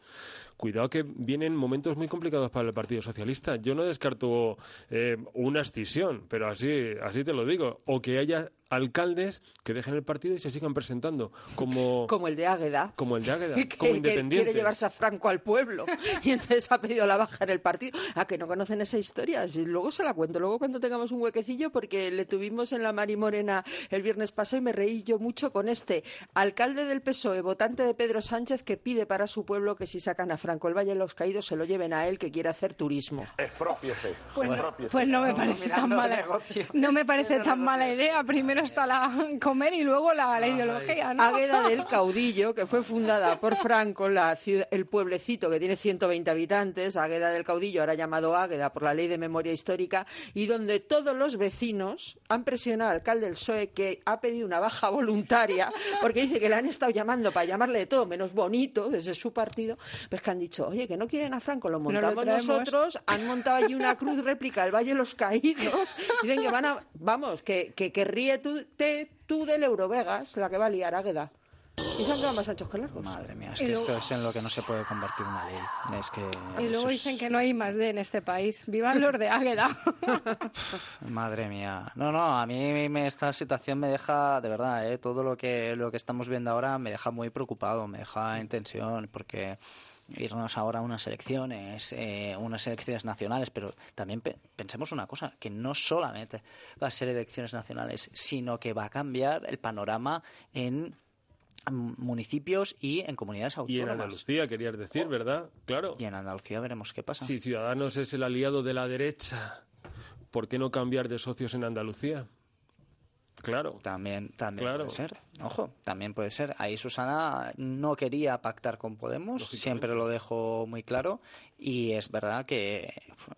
Cuidado que vienen momentos muy complicados para el Partido Socialista. Yo no descarto eh, una escisión, pero así, así te lo digo. O que haya alcaldes que dejen el partido y se sigan presentando como, Como el de Águeda. como el de Águeda, que, como que independientes. quiere llevarse a Franco al pueblo y entonces ha pedido la baja en el partido. A que no conocen esa historia. Luego se la cuento, luego cuando tengamos un huequecillo, porque le tuvimos en la Mari Morena el viernes pasado y me reí yo mucho con este alcalde del PSOE, votante de Pedro Sánchez, que pide para su pueblo que si sacan a Franco el Valle de los Caídos se lo lleven a él, que quiere hacer turismo. Expropiese. Pues, expropiese. pues no me parece tan mala no me parece tan mala idea. Primero está la comer y luego la, la ideología, ¿no? Águeda del Caudillo, que fue fundada por Franco, la ciudad- el pueblecito que tiene 120 habitantes, Águeda del Caudillo, ahora llamado Águeda por la Ley de Memoria Histórica, y donde todos los vecinos han presionado al alcalde del PSOE que ha pedido una baja voluntaria, porque dice que le han estado llamando para llamarle de todo menos bonito desde su partido, pues que han dicho, oye, que no quieren a Franco, lo lo montamos traemos. nosotros, han montado allí una cruz réplica del Valle de los Caídos, dicen que van a, vamos, que, que, que ríe tú, te- tú del Eurovegas, la que va a liar Águeda. Y se han quedado más anchos que largos. Madre mía, es Y que luego- esto es en lo que no se puede convertir una ley. Es que Y luego es- dicen que no hay más de en este país. ¡Vivan los de Águeda! Madre mía. No, no, a mí me- esta situación me deja, de verdad, ¿eh? todo lo que, lo que estamos viendo ahora me deja muy preocupado, me deja en tensión, porque irnos ahora a unas elecciones, eh, unas elecciones nacionales, pero también pe- pensemos una cosa, que no solamente va a ser elecciones nacionales, sino que va a cambiar el panorama en municipios y en comunidades Y en autónomas. Andalucía, querías decir, ¿verdad? Claro. Y en Andalucía veremos qué pasa. Si Ciudadanos es el aliado de la derecha, ¿por qué no cambiar de socios en Andalucía? Claro. También, también Claro. puede ser. Ojo, también puede ser. Ahí Susana no quería pactar con Podemos, siempre lo dejó muy claro. Y es verdad que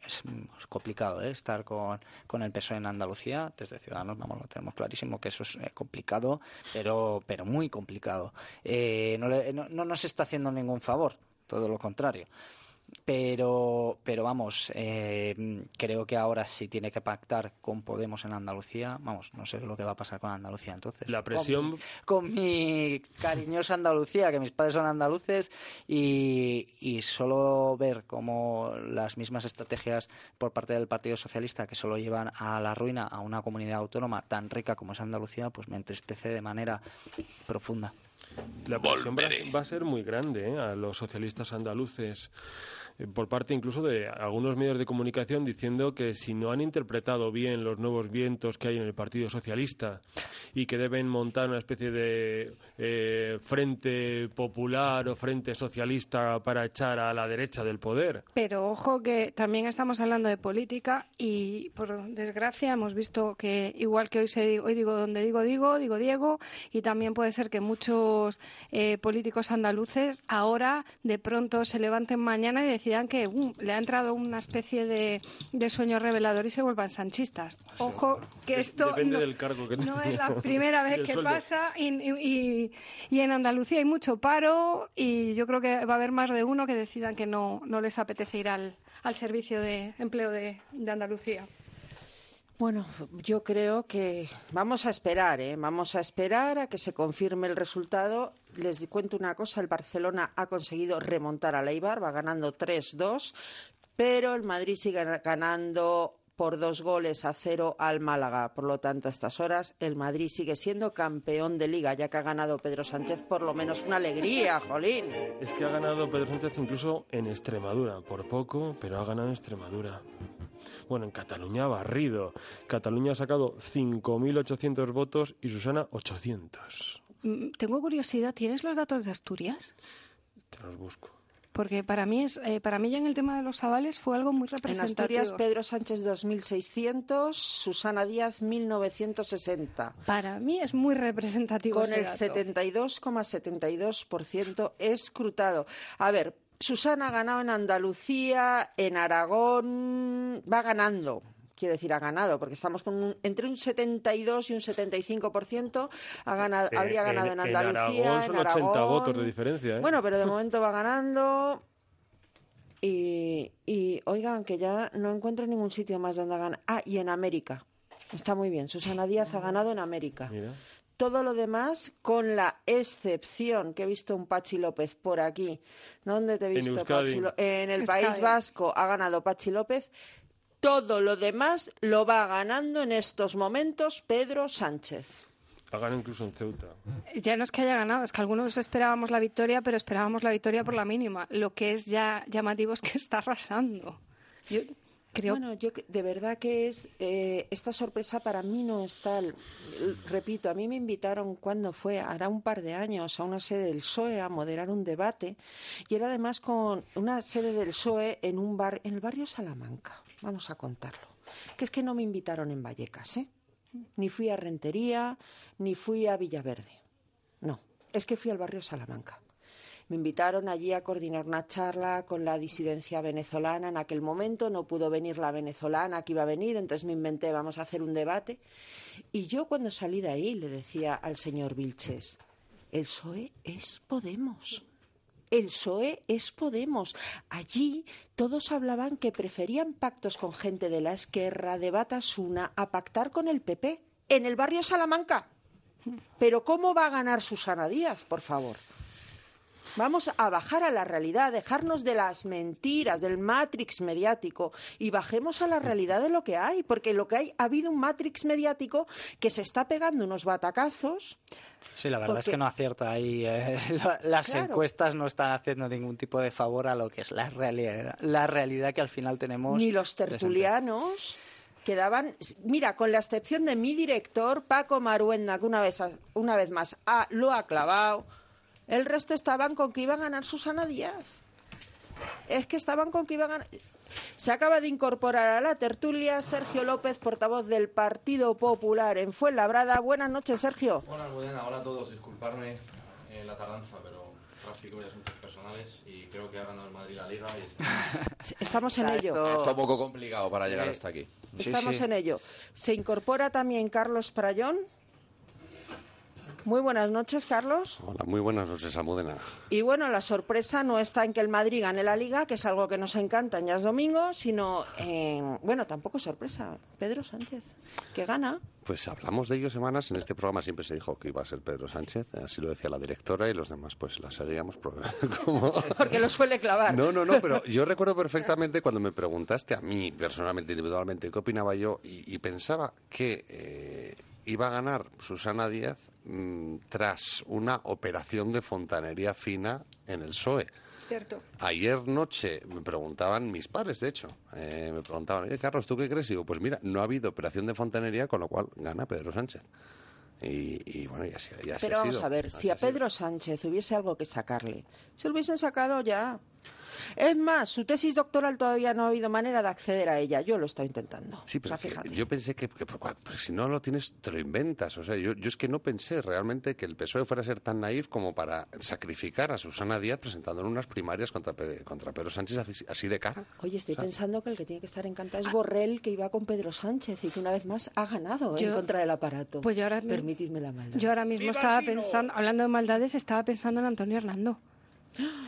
es complicado ¿eh? estar con, con el PSOE en Andalucía. Desde Ciudadanos, vamos, lo tenemos clarísimo que eso es eh, complicado, pero, pero muy complicado. Eh, no, le- no, no nos está haciendo ningún favor, todo lo contrario. Pero, pero vamos, eh, creo que ahora sí tiene que pactar con Podemos en Andalucía. Vamos, no sé lo que va a pasar con Andalucía entonces. La presión- Con, con mi cariñosa Andalucía, que mis padres son andaluces, y, y solo ver cómo las mismas estrategias por parte del Partido Socialista que solo llevan a la ruina a una comunidad autónoma tan rica como es Andalucía, pues me entristece de manera profunda. La presión va, va a ser muy grande ¿eh? a los socialistas andaluces. Eh, por parte incluso de algunos medios de comunicación diciendo que si no han interpretado bien los nuevos vientos que hay en el Partido Socialista y que deben montar una especie de eh, frente popular o frente socialista para echar a la derecha del poder. Pero ojo que también estamos hablando de política y por desgracia hemos visto que igual que hoy se hoy digo donde digo digo digo Diego y también puede ser que muchos eh, políticos andaluces ahora de pronto se levanten mañana y decidan que uh, le ha entrado una especie de, de sueño revelador y se vuelvan sanchistas. Ojo que esto Depende no, del cargo que no tenga. es la primera vez que sueldo. pasa y, y- y en Andalucía hay mucho paro y yo creo que va a haber más de uno que decidan que no, no les apetece ir al, al servicio de empleo de, de Andalucía. Bueno, yo creo que vamos a esperar, ¿eh? Vamos a esperar a que se confirme el resultado. Les cuento una cosa, el Barcelona ha conseguido remontar al Eibar, va ganando 3-2, pero el Madrid sigue ganando por dos goles a cero al Málaga. Por lo tanto, a estas horas el Madrid sigue siendo campeón de liga, ya que ha ganado Pedro Sánchez por lo menos una alegría, jolín. Es que ha ganado Pedro Sánchez incluso en Extremadura, por poco, pero ha ganado en Extremadura. Bueno, en Cataluña ha barrido. Cataluña ha sacado 5.800 votos y Susana 800. Mm, Tengo curiosidad, ¿tienes los datos de Asturias? Te los busco. Porque para mí es, eh, para mí ya en el tema de los avales fue algo muy En representativo. Asturias, Pedro Sánchez 2.600, Susana Díaz 1.960. Para mí es muy representativo con ese el dato. 72,72% escrutado. A ver, Susana ha ganado en Andalucía, en Aragón, va ganando. Quiero decir, ha ganado, porque estamos con un- entre un 72 y un 75%. Ha ganado, Eh, habría ganado en, en Andalucía. Aragón son en 80 Aragón. votos de diferencia, ¿eh? Bueno, pero de momento va ganando. Y, y oigan, que ya no encuentro ningún sitio más donde gana. Ah, y en América. Está muy bien. Susana Díaz ha ganado en América. Mira. Todo lo demás, con la excepción que he visto un Pachi López por aquí. ¿Dónde te he En visto, Euskadi. Pachi Ló- En el Euskadi. País Vasco ha ganado Pachi López. Todo lo demás lo va ganando en estos momentos Pedro Sánchez. Ha ganado incluso en Ceuta. Ya no es que haya ganado, es que algunos esperábamos la victoria, pero esperábamos la victoria por la mínima. Lo que es ya llamativo es que está arrasando. Yo creo Bueno, yo que- de verdad que es eh, esta sorpresa para mí no es tal. Repito, a mí me invitaron cuando fue hará un par de años a una sede del PSOE a moderar un debate y era además con una sede del PSOE en un bar en el barrio Salamanca. Vamos a contarlo. Que es que no me invitaron en Vallecas, ¿eh? Ni fui a Rentería, ni fui a Villaverde. No, es que fui al barrio Salamanca. Me invitaron allí a coordinar una charla con la disidencia venezolana. En aquel momento no pudo venir la venezolana que iba a venir, entonces me inventé, vamos a hacer un debate. Y yo cuando salí de ahí le decía al señor Vilches, el PSOE es Podemos. El PSOE es Podemos. Allí todos hablaban que preferían pactos con gente de la Esquerra, de Batasuna, a pactar con el PP. En el barrio Salamanca. Pero ¿cómo va a ganar Susana Díaz, por favor? Vamos a bajar a la realidad, dejarnos de las mentiras, del matrix mediático y bajemos a la realidad de lo que hay, porque lo que hay ha habido un matrix mediático que se está pegando unos batacazos. Sí, la verdad es que no acierta ahí. eh, la- las Claro. encuestas no están haciendo ningún tipo de favor a lo que es la realidad, la realidad que al final tenemos. Ni los tertulianos quedaban, mira, con la excepción de mi director, Paco Maruenda, que una vez, una vez más ah, lo ha clavado, el resto estaban con que iba a ganar Susana Díaz. Es que estaban con que iba a ganar. Se acaba de incorporar a la tertulia Sergio López, portavoz del Partido Popular en Fuenlabrada. Buenas noches, Sergio. Buenas, buenas. Hola a todos. Disculparme eh, la tardanza, pero tráfico y asuntos personales y creo que ha ganado el Madrid la Liga y está, Estamos en Está ello. esto- está un poco complicado para llegar Eh, hasta aquí. Sí, Estamos sí. en ello. Se incorpora también Carlos Prayón. Muy buenas noches, Carlos. Hola, muy buenas noches, Almudena. Y bueno, la sorpresa no está en que el Madrid gane la Liga, que es algo que nos encanta en ya es domingo, sino en, bueno, tampoco sorpresa, Pedro Sánchez, que gana. Pues hablamos de ello semanas. En este programa siempre se dijo que iba a ser Pedro Sánchez, así lo decía la directora y los demás pues la seguíamos. como- Porque lo suele clavar. No, no, no, pero yo recuerdo perfectamente cuando me preguntaste a mí personalmente, individualmente, qué opinaba yo y, y pensaba que eh, iba a ganar Susana Díaz mm, tras una operación de fontanería fina en el PSOE. Cierto. Ayer noche me preguntaban mis padres, de hecho, eh, me preguntaban, oye, Carlos, ¿tú qué crees? Y digo, pues mira, no ha habido operación de fontanería, con lo cual gana Pedro Sánchez. Y, y bueno, ya, se- ya se Pero ha vamos sido. a ver, si a Pedro Sánchez hubiese algo que sacarle, se lo hubiesen sacado ya. Es más, su tesis doctoral todavía no ha habido manera de acceder a ella. Yo lo estoy intentando. Sí, pero O sea, que fíjate. yo pensé que, que- si no lo tienes, te lo inventas. O sea, yo, yo es que no pensé realmente que el PSOE fuera a ser tan naif como para sacrificar a Susana Díaz presentando unas primarias contra, contra Pedro Sánchez así, así de cara. Oye, estoy O sea, pensando que el que tiene que estar encantado es Borrell, que iba con Pedro Sánchez y que una vez más ha ganado en Yo- contra del aparato. Pues yo ahora mi- Permitidme la maldad. Yo ahora mismo estaba pensando, hablando de maldades, estaba pensando en Antonio Hernando.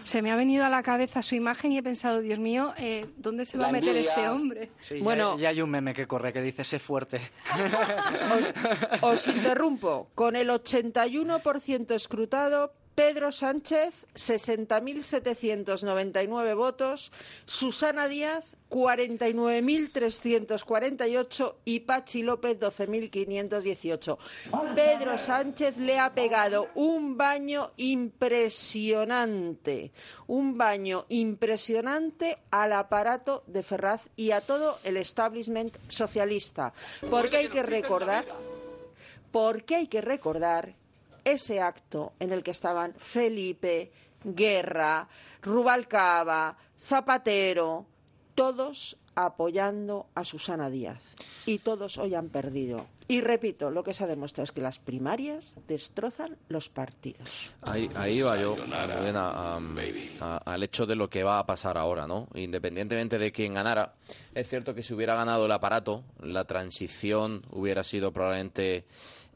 Se me ha venido a la cabeza su imagen y he pensado, Dios mío, eh, ¿dónde se va La a meter envidia. este hombre? Sí, Bueno. ya, hay un meme que corre que dice sé fuerte. Os interrumpo. Con el 81% escrutado, Pedro Sánchez, 60.799 votos, Susana Díaz, 49.348 y Pachi López, 12.518. Pedro Sánchez le ha pegado un baño impresionante, un baño impresionante al aparato de Ferraz y a todo el establishment socialista. Porque hay que recordar porque hay que recordar ese acto en el que estaban Felipe, Guerra, Rubalcaba, Zapatero, todos apoyando a Susana Díaz. Y todos hoy han perdido. Y repito, lo que se ha demostrado es que las primarias destrozan los partidos. Ahí, ahí va yo, a- a- al hecho de lo que va a pasar ahora, ¿no? Independientemente de quién ganara, es cierto que si hubiera ganado el aparato, la transición hubiera sido probablemente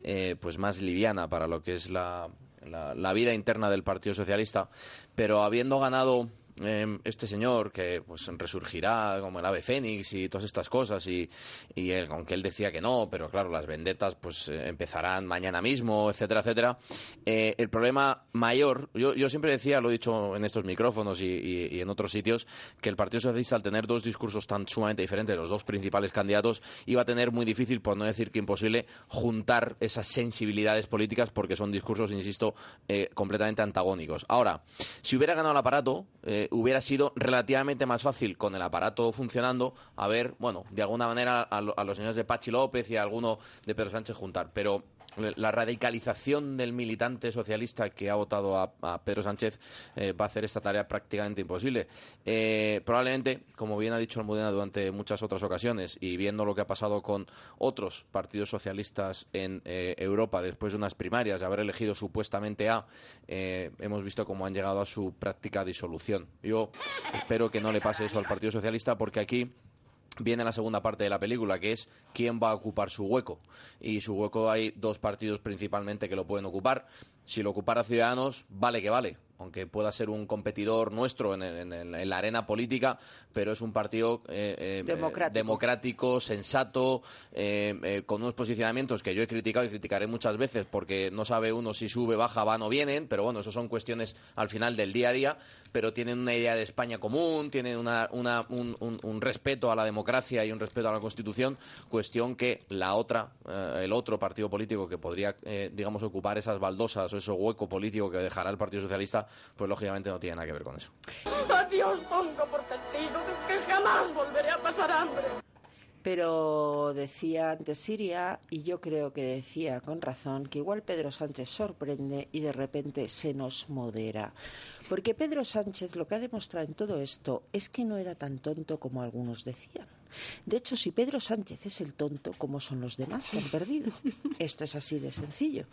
eh, pues más liviana para lo que es la, la- la vida interna del Partido Socialista, pero habiendo ganado eh, este señor que pues resurgirá como el ave fénix y todas estas cosas y, y él, aunque él decía que no pero claro las vendetas pues eh, empezarán mañana mismo etcétera etcétera. Eh, el problema mayor yo, yo siempre decía lo he dicho en estos micrófonos y, y- y en otros sitios que el Partido Socialista al tener dos discursos tan sumamente diferentes los dos principales candidatos iba a tener muy difícil por no decir que imposible juntar esas sensibilidades políticas porque son discursos insisto eh, completamente antagónicos. Ahora si hubiera ganado el aparato hubiera sido relativamente más fácil con el aparato funcionando a ver, bueno, de alguna manera a, a los señores de Pachi López y a alguno de Pedro Sánchez juntar. Pero la radicalización del militante socialista que ha votado a, Pedro Sánchez eh, va a hacer esta tarea prácticamente imposible. Eh, probablemente, como bien ha dicho Almudena durante muchas otras ocasiones y viendo lo que ha pasado con otros partidos socialistas en eh, Europa después de unas primarias, de haber elegido supuestamente a, eh, hemos visto cómo han llegado a su práctica disolución. Yo espero que no le pase eso al Partido Socialista porque aquí viene la segunda parte de la película, que es quién va a ocupar su hueco. Y su hueco hay dos partidos principalmente que lo pueden ocupar. Si lo ocupara Ciudadanos, vale que vale, aunque pueda ser un competidor nuestro en, en en la arena política, pero es un partido eh, eh, Democrático. eh, democrático, sensato, eh, con unos posicionamientos que yo he criticado y criticaré muchas veces porque no sabe uno si sube, baja, van o vienen, pero bueno, eso son cuestiones al final del día a día, pero tienen una idea de España común, tienen una, una- un, un- un respeto a la democracia y un respeto a la Constitución, que la otra, eh, el otro partido político que podría, eh, digamos, ocupar esas baldosas o ese hueco político que dejará el Partido Socialista, pues lógicamente no tiene nada que ver con eso. Adiós, por que jamás volveré a pasar hambre. Pero decía antes Siria, y yo creo que decía con razón, que igual Pedro Sánchez sorprende y de repente se nos modera. Porque Pedro Sánchez lo que ha demostrado en todo esto es que no era tan tonto como algunos decían. De hecho, si Pedro Sánchez es el tonto, ¿cómo son los demás que han perdido? Esto es así de sencillo.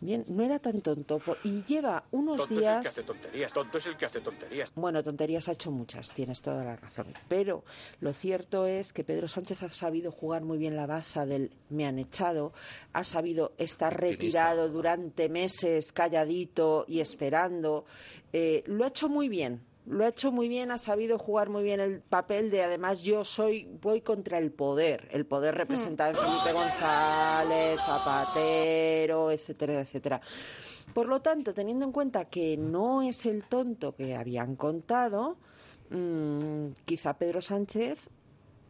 Bien, no era tan tonto y lleva unos Tonto es el días que hace tonterías, tonto es el que hace tonterías. bueno, tonterías ha hecho muchas, tienes toda la razón. Pero lo cierto es que Pedro Sánchez ha sabido jugar muy bien la baza del me han echado, ha sabido estar retirado durante meses, calladito y esperando. Eh, lo ha hecho muy bien. Lo ha hecho muy bien, ha sabido jugar muy bien el papel de además yo soy voy contra el poder, el poder representado en Felipe González, Zapatero, etcétera, etcétera. Por lo tanto, teniendo en cuenta que no es el tonto que habían contado, mm, quizá Pedro Sánchez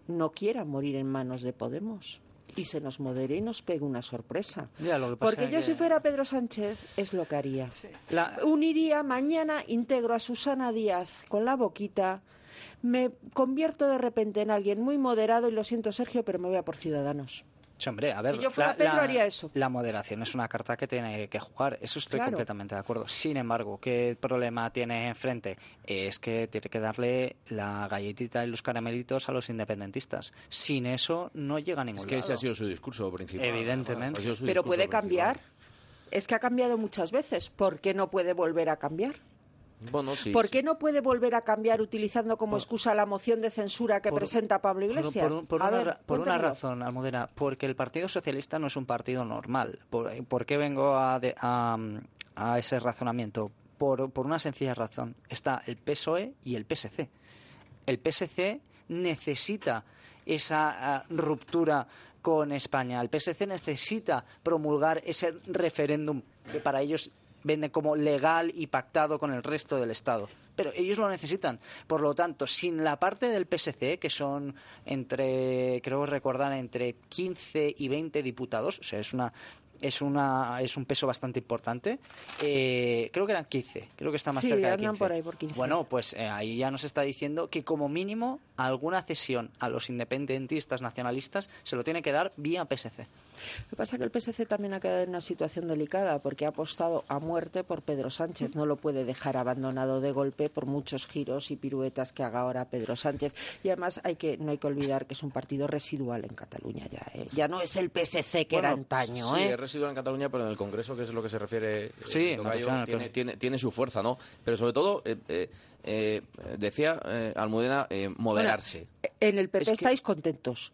no quiera morir en manos de Podemos. Y se nos modere y nos pegue una sorpresa. Ya, lo que pasa Porque yo que- si fuera Pedro Sánchez es lo que haría. Uniría mañana, integro a Susana Díaz con la boquita, me convierto de repente en alguien muy moderado y lo siento Sergio, pero me voy a por Ciudadanos. Sí, hombre, a ver, yo fuera Pedro, haría eso. La moderación es una carta que tiene que jugar, eso estoy Claro. completamente de acuerdo. Sin embargo, ¿qué problema tiene enfrente? Es que tiene que darle la galletita y los caramelitos a los independentistas. Sin eso no llega a ningún Es que ese ha sido su discurso principal. Evidentemente. Pero puede principal. cambiar. Es que ha cambiado muchas veces. ¿Por qué no puede volver a cambiar? Bueno, sí. ¿Por qué no puede volver a cambiar utilizando como excusa la moción de censura que por- presenta Pablo Iglesias? Por, por A una, ver, ra- por una cuéntamelo. razón, Almudena, porque el Partido Socialista no es un partido normal. ¿Por, qué vengo a, de- a, a ese razonamiento? Por, por una sencilla razón. Está el PSOE y el PSC. El PSC necesita esa ah, ruptura con España. El PSC necesita promulgar ese referéndum que para ellos vende como legal y pactado con el resto del Estado. Pero ellos lo necesitan. Por lo tanto, sin la parte del PSC, que son entre, creo recordar, entre 15 y 20 diputados, o sea, es una es una es un peso bastante importante. Eh, creo que eran 15, creo que está más Sí, cerca de andan 15. por ahí por 15. Bueno, pues eh, ahí ya nos está diciendo que como mínimo alguna cesión a los independentistas nacionalistas se lo tiene que dar vía PSC. Lo que pasa es que el PSC también ha quedado en una situación delicada porque ha apostado a muerte por Pedro Sánchez. No lo puede dejar abandonado de golpe por muchos giros y piruetas que haga ahora Pedro Sánchez. Y además hay que, no hay que olvidar que es un partido residual en Cataluña ya. ¿eh? Ya no es el PSC que era antaño. Sí, ¿eh? es residual en Cataluña, pero en el Congreso, que es lo que se refiere, eh, Sí, al tiene, Congreso. tiene, tiene su fuerza, ¿no? Pero sobre todo, eh, eh, eh, decía eh, Almudena, eh, moderarse. En el PP Es que- estáis contentos.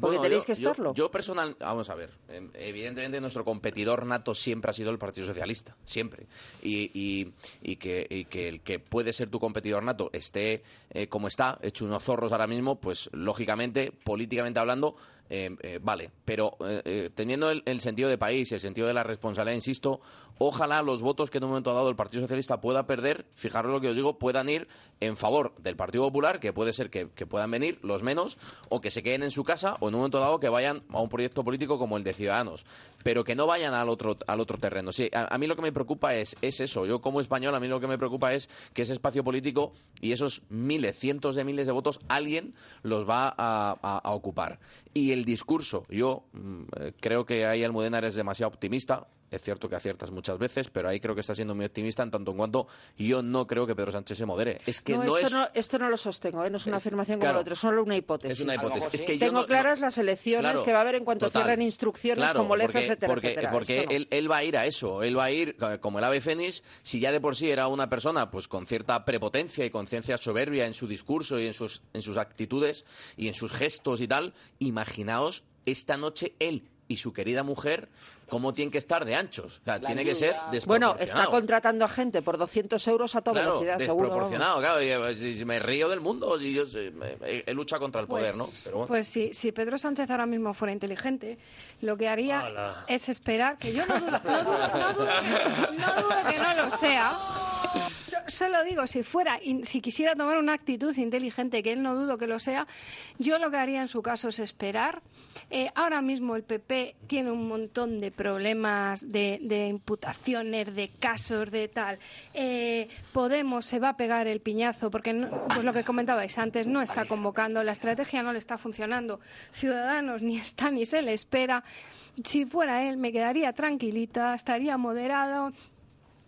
Porque Bueno, tenéis yo- que estarlo. Yo, personal, vamos a ver, em, evidentemente nuestro competidor nato siempre ha sido el Partido Socialista, siempre. Y, y- y que, y que el que puede ser tu competidor nato esté eh, como está, hecho unos zorros ahora mismo, pues lógicamente, políticamente hablando, eh, eh, vale. Pero eh, eh, teniendo el, el sentido de país el sentido de la responsabilidad, insisto, ojalá los votos que en un momento dado el Partido Socialista pueda perder, fijaros lo que os digo, puedan ir en favor del Partido Popular, que puede ser que, que puedan venir los menos, o que se queden en su casa, o en un momento dado que vayan a un proyecto político como el de Ciudadanos, pero que no vayan al otro, al otro terreno. Sí, a, mí lo que me preocupa es, es eso. Yo como español, a mí lo que me preocupa es que ese espacio político y esos miles, cientos de miles de votos, alguien los va a, ocupar. Y el discurso, yo mm, eh, creo que ahí Almudena eres demasiado optimista. Es cierto que aciertas muchas veces, pero ahí creo que está siendo muy optimista en tanto en cuanto yo no creo que Pedro Sánchez se modere. Es que no, no, esto, es... no, esto no lo sostengo, ¿eh? no es una Es- afirmación claro. como la otra, es solo una hipótesis. Es una hipótesis. Es que yo Tengo no- claras no- las elecciones Claro, que va a haber en cuanto total. cierren instrucciones Claro, como el porque, etcétera, porque, etcétera. porque Esto no. él, él va a ir a eso, él va a ir eh, como el ave fénix, si ya de por sí era una persona pues con cierta prepotencia y con cierta soberbia en su discurso y en sus, en sus actitudes y en sus gestos y tal, imaginaos esta noche él y su querida mujer cómo tienen que estar de anchos. O sea, tiene que ser Bueno, desproporcionado. está contratando a gente por 200 euros a toda Claro, velocidad, seguro. desproporcionado, claro. y, si- si me río del mundo, si yo sé, me- he, he luchado contra el poder, ¿no? Pero bueno. Pues si, si Pedro Sánchez ahora mismo fuera inteligente, lo que haría es esperar, que yo no dudo, no dudo, no dudo, no dudo que no lo sea. So- solo digo, si fuera, si quisiera tomar una actitud inteligente, que él no dudo que lo sea, yo lo que haría en su caso es esperar. Eh, ahora mismo el PP tiene un montón de problemas de, de imputaciones, de casos, de tal. Eh, Podemos se va a pegar el piñazo porque, no- pues lo que comentabais antes, no está convocando, la estrategia no le está funcionando. Ciudadanos ni está ni se le espera. Si fuera él, me quedaría tranquilita, estaría moderado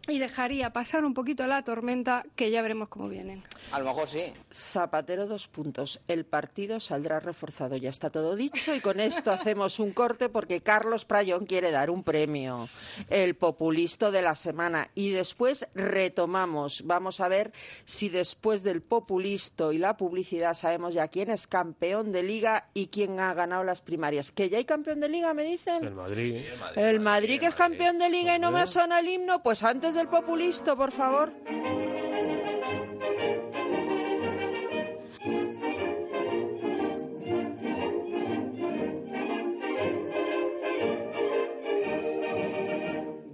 y dejaría pasar un poquito la tormenta, que ya veremos cómo vienen. A lo mejor sí. Zapatero, dos puntos. El partido saldrá reforzado. Ya está todo dicho y con esto hacemos un corte porque Carlos Prayón quiere dar un premio, el populista de la semana. Y después retomamos. Vamos a ver si después del populisto y la publicidad sabemos ya quién es campeón de liga y quién ha ganado las primarias. ¿Que ya hay campeón de liga, me dicen? El Madrid. El Madrid que es campeón de liga y no me suena el himno, pues antes del populisto, por favor.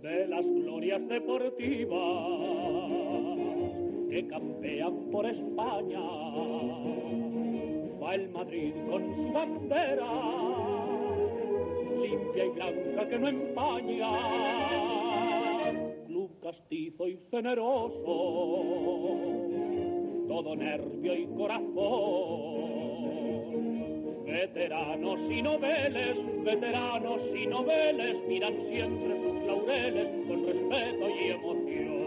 de las glorias deportivas que campean por España. Va el Madrid con su bandera limpia y blanca que no empaña. Castizo y generoso, todo nervio y corazón. Veteranos y noveles, veteranos y noveles miran siempre sus laureles con respeto y emoción.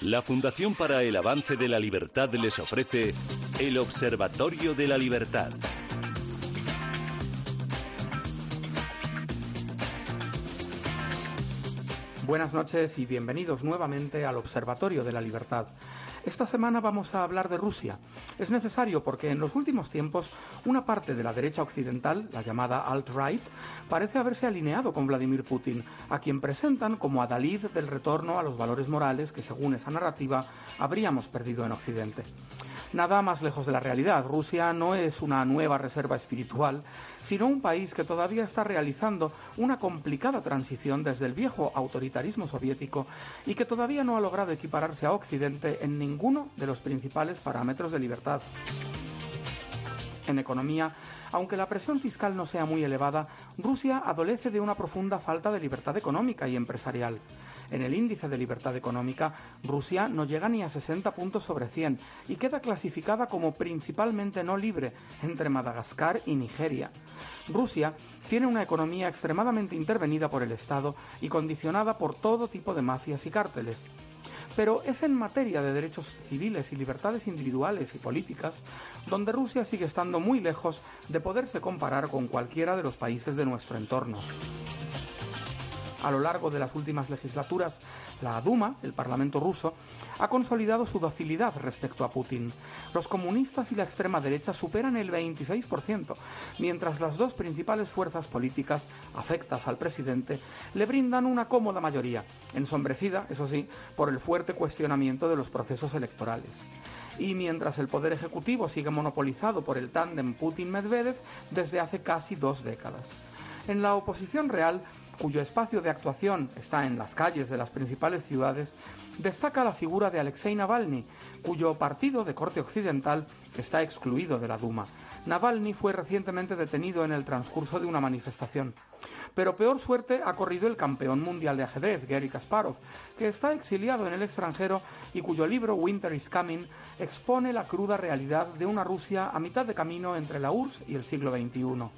La Fundación para el Avance de la Libertad les ofrece el Observatorio de la Libertad. Buenas noches y bienvenidos nuevamente al Observatorio de la Libertad. Esta semana vamos a hablar de Rusia. Es necesario porque en los últimos tiempos una parte de la derecha occidental, la llamada alt-right, parece haberse alineado con Vladimir Putin, a quien presentan como adalid del retorno a los valores morales que, según esa narrativa, habríamos perdido en Occidente. Nada más lejos de la realidad. Rusia no es una nueva reserva espiritual, sino un país que todavía está realizando una complicada transición desde el viejo autoritarismo soviético y que todavía no ha logrado equipararse a Occidente en ninguno de los principales parámetros de libertad. En economía, aunque la presión fiscal no sea muy elevada, Rusia adolece de una profunda falta de libertad económica y empresarial. En el índice de libertad económica, Rusia no llega ni a 60 puntos sobre 100 y queda clasificada como principalmente no libre entre Madagascar y Nigeria. Rusia tiene una economía extremadamente intervenida por el Estado y condicionada por todo tipo de mafias y cárteles. Pero es en materia de derechos civiles y libertades individuales y políticas donde Rusia sigue estando muy lejos de poderse comparar con cualquiera de los países de nuestro entorno. A lo largo de las últimas legislaturas, la Duma, el Parlamento ruso, ha consolidado su docilidad respecto a Putin. Los comunistas y la extrema derecha superan el 26%, mientras las dos principales fuerzas políticas afectas al presidente le brindan una cómoda mayoría, ensombrecida, eso sí, por el fuerte cuestionamiento de los procesos electorales. Y mientras el poder ejecutivo sigue monopolizado por el tándem Putin-Medvedev desde hace casi dos décadas. En la oposición real, cuyo espacio de actuación está en las calles de las principales ciudades, destaca la figura de Alexei Navalny, cuyo partido de corte occidental está excluido de la Duma. Navalny fue recientemente detenido en el transcurso de una manifestación. Pero peor suerte ha corrido el campeón mundial de ajedrez, Gary Kasparov, que está exiliado en el extranjero y cuyo libro Winter is Coming expone la cruda realidad de una Rusia a mitad de camino entre la URSS y el siglo XXI.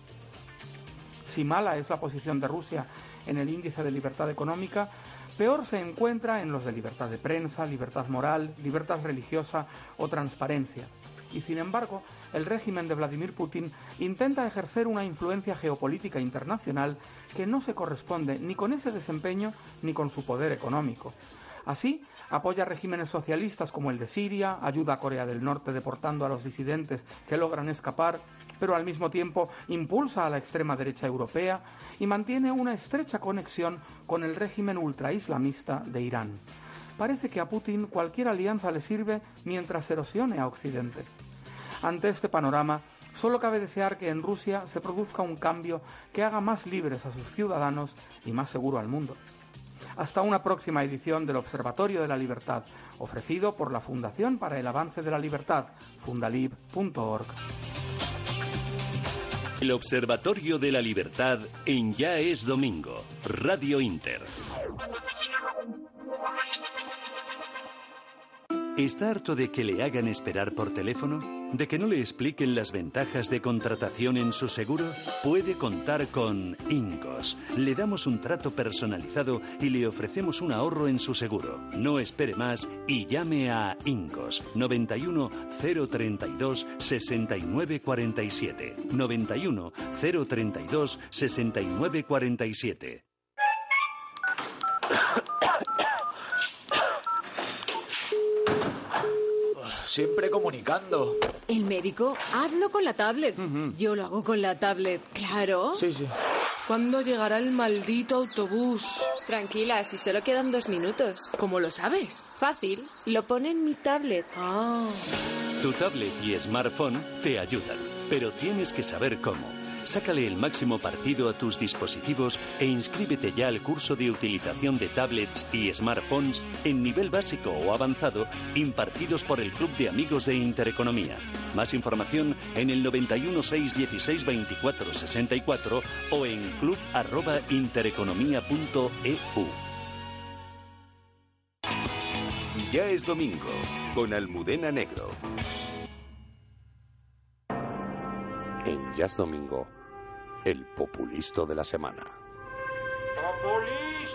Si mala es la posición de Rusia en el índice de libertad económica, peor se encuentra en los de libertad de prensa, libertad moral, libertad religiosa o transparencia. Y sin embargo, el régimen de Vladimir Putin intenta ejercer una influencia geopolítica internacional que no se corresponde ni con ese desempeño ni con su poder económico. Así, apoya regímenes socialistas como el de Siria, ayuda a Corea del Norte deportando a los disidentes que logran escapar, pero al mismo tiempo impulsa a la extrema derecha europea y mantiene una estrecha conexión con el régimen ultraislamista de Irán. Parece que a Putin cualquier alianza le sirve mientras erosione a Occidente. Ante este panorama, solo cabe desear que en Rusia se produzca un cambio que haga más libres a sus ciudadanos y más seguro al mundo. Hasta una próxima edición del Observatorio de la Libertad, ofrecido por la Fundación para el Avance de la Libertad, fundalib.org. El Observatorio de la Libertad en Ya es Domingo, Radio Inter. ¿Está harto de que le hagan esperar por teléfono? ¿De que no le expliquen las ventajas de contratación en su seguro? Puede contar con Incos. Le damos un trato personalizado y le ofrecemos un ahorro en su seguro. No espere más y llame a Incos 91 032 6947. 91 032 6947. Siempre comunicando. El médico, hazlo con la tablet. Yo lo hago con la tablet, claro. Sí, sí. ¿Cuándo llegará el maldito autobús? Tranquila, si solo quedan dos minutos. ¿Cómo lo sabes? Fácil, lo pone en mi tablet. Ah. Tu tablet y smartphone te ayudan, pero tienes que saber cómo. Sácale el máximo partido a tus dispositivos e inscríbete ya al curso de utilización de tablets y smartphones en nivel básico o avanzado impartidos por el Club de Amigos de Intereconomía. Más información en el 91 616 24 64 o en club@intereconomía.eu. Ya es domingo con Almudena Negro. En Jazz Domingo, el populisto de la semana. Muy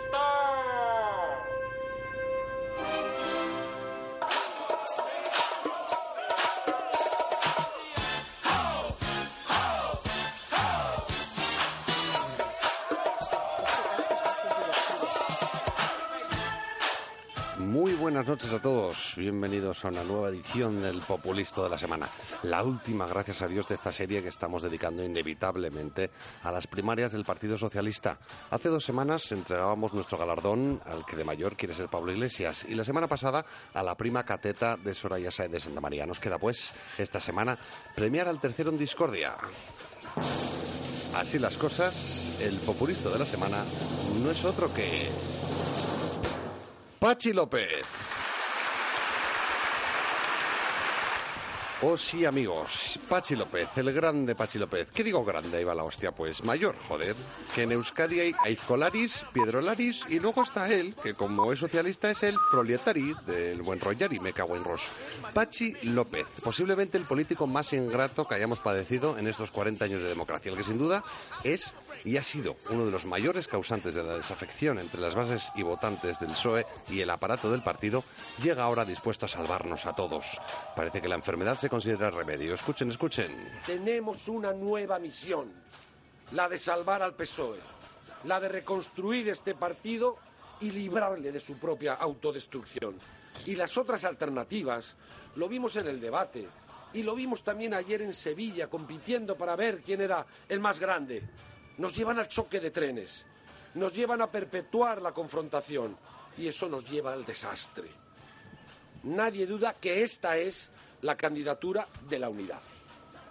buenas noches a todos. Bienvenidos a una nueva edición del Populisto de la Semana. La última, gracias a Dios, de esta serie que estamos dedicando inevitablemente a las primarias del Partido Socialista. Hace dos semanas entregábamos nuestro galardón al que de mayor quiere ser Pablo Iglesias y la semana pasada a la prima cateta de Soraya Sáez de Santa María. Nos queda, pues, esta semana premiar al tercero en discordia. Así las cosas, el populista de la semana no es otro que Pachi López. Oh sí, amigos, Pachi López, el grande Pachi López. ¿Qué digo grande? Ahí va la hostia, pues mayor, joder. Que en Euskadi hay Aizcolaris, Piedrolaris y luego está él, que como es socialista es el proletari del buen Rollari, me cago en Ros. Pachi López, posiblemente el político más ingrato que hayamos padecido en estos 40 años de democracia, el que sin duda es y ha sido uno de los mayores causantes de la desafección entre las bases y votantes del PSOE y el aparato del partido, llega ahora dispuesto a salvarnos a todos. Parece que la enfermedad se considera remedio. Escuchen, escuchen. Tenemos una nueva misión, la de salvar al PSOE, la de reconstruir este partido y librarle de su propia autodestrucción. Y las otras alternativas lo vimos en el debate y lo vimos también ayer en Sevilla compitiendo para ver quién era el más grande. Nos llevan al choque de trenes, nos llevan a perpetuar la confrontación y eso nos lleva al desastre. Nadie duda que esta es la candidatura de la unidad.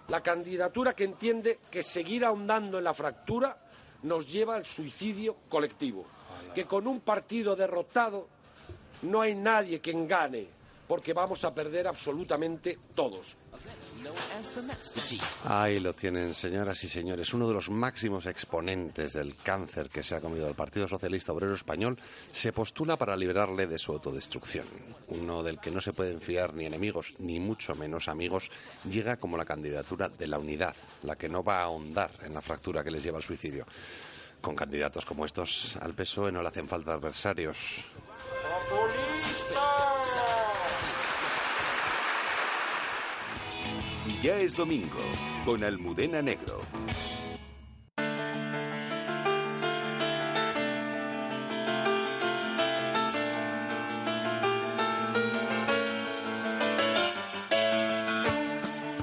La candidatura que entiende que seguir ahondando en la fractura nos lleva al suicidio colectivo. Que con un partido derrotado no hay nadie que gane, porque vamos a perder absolutamente todos. Ahí lo tienen, señoras y señores. Uno de los máximos exponentes del cáncer que se ha comido el Partido Socialista Obrero Español se postula para liberarle de su autodestrucción. Uno del que no se pueden fiar ni enemigos, ni mucho menos amigos, llega como la candidatura de la unidad, la que no va a ahondar en la fractura que les lleva al suicidio. Con candidatos como estos, al PSOE no le hacen falta adversarios. Ya es domingo con Almudena Negro.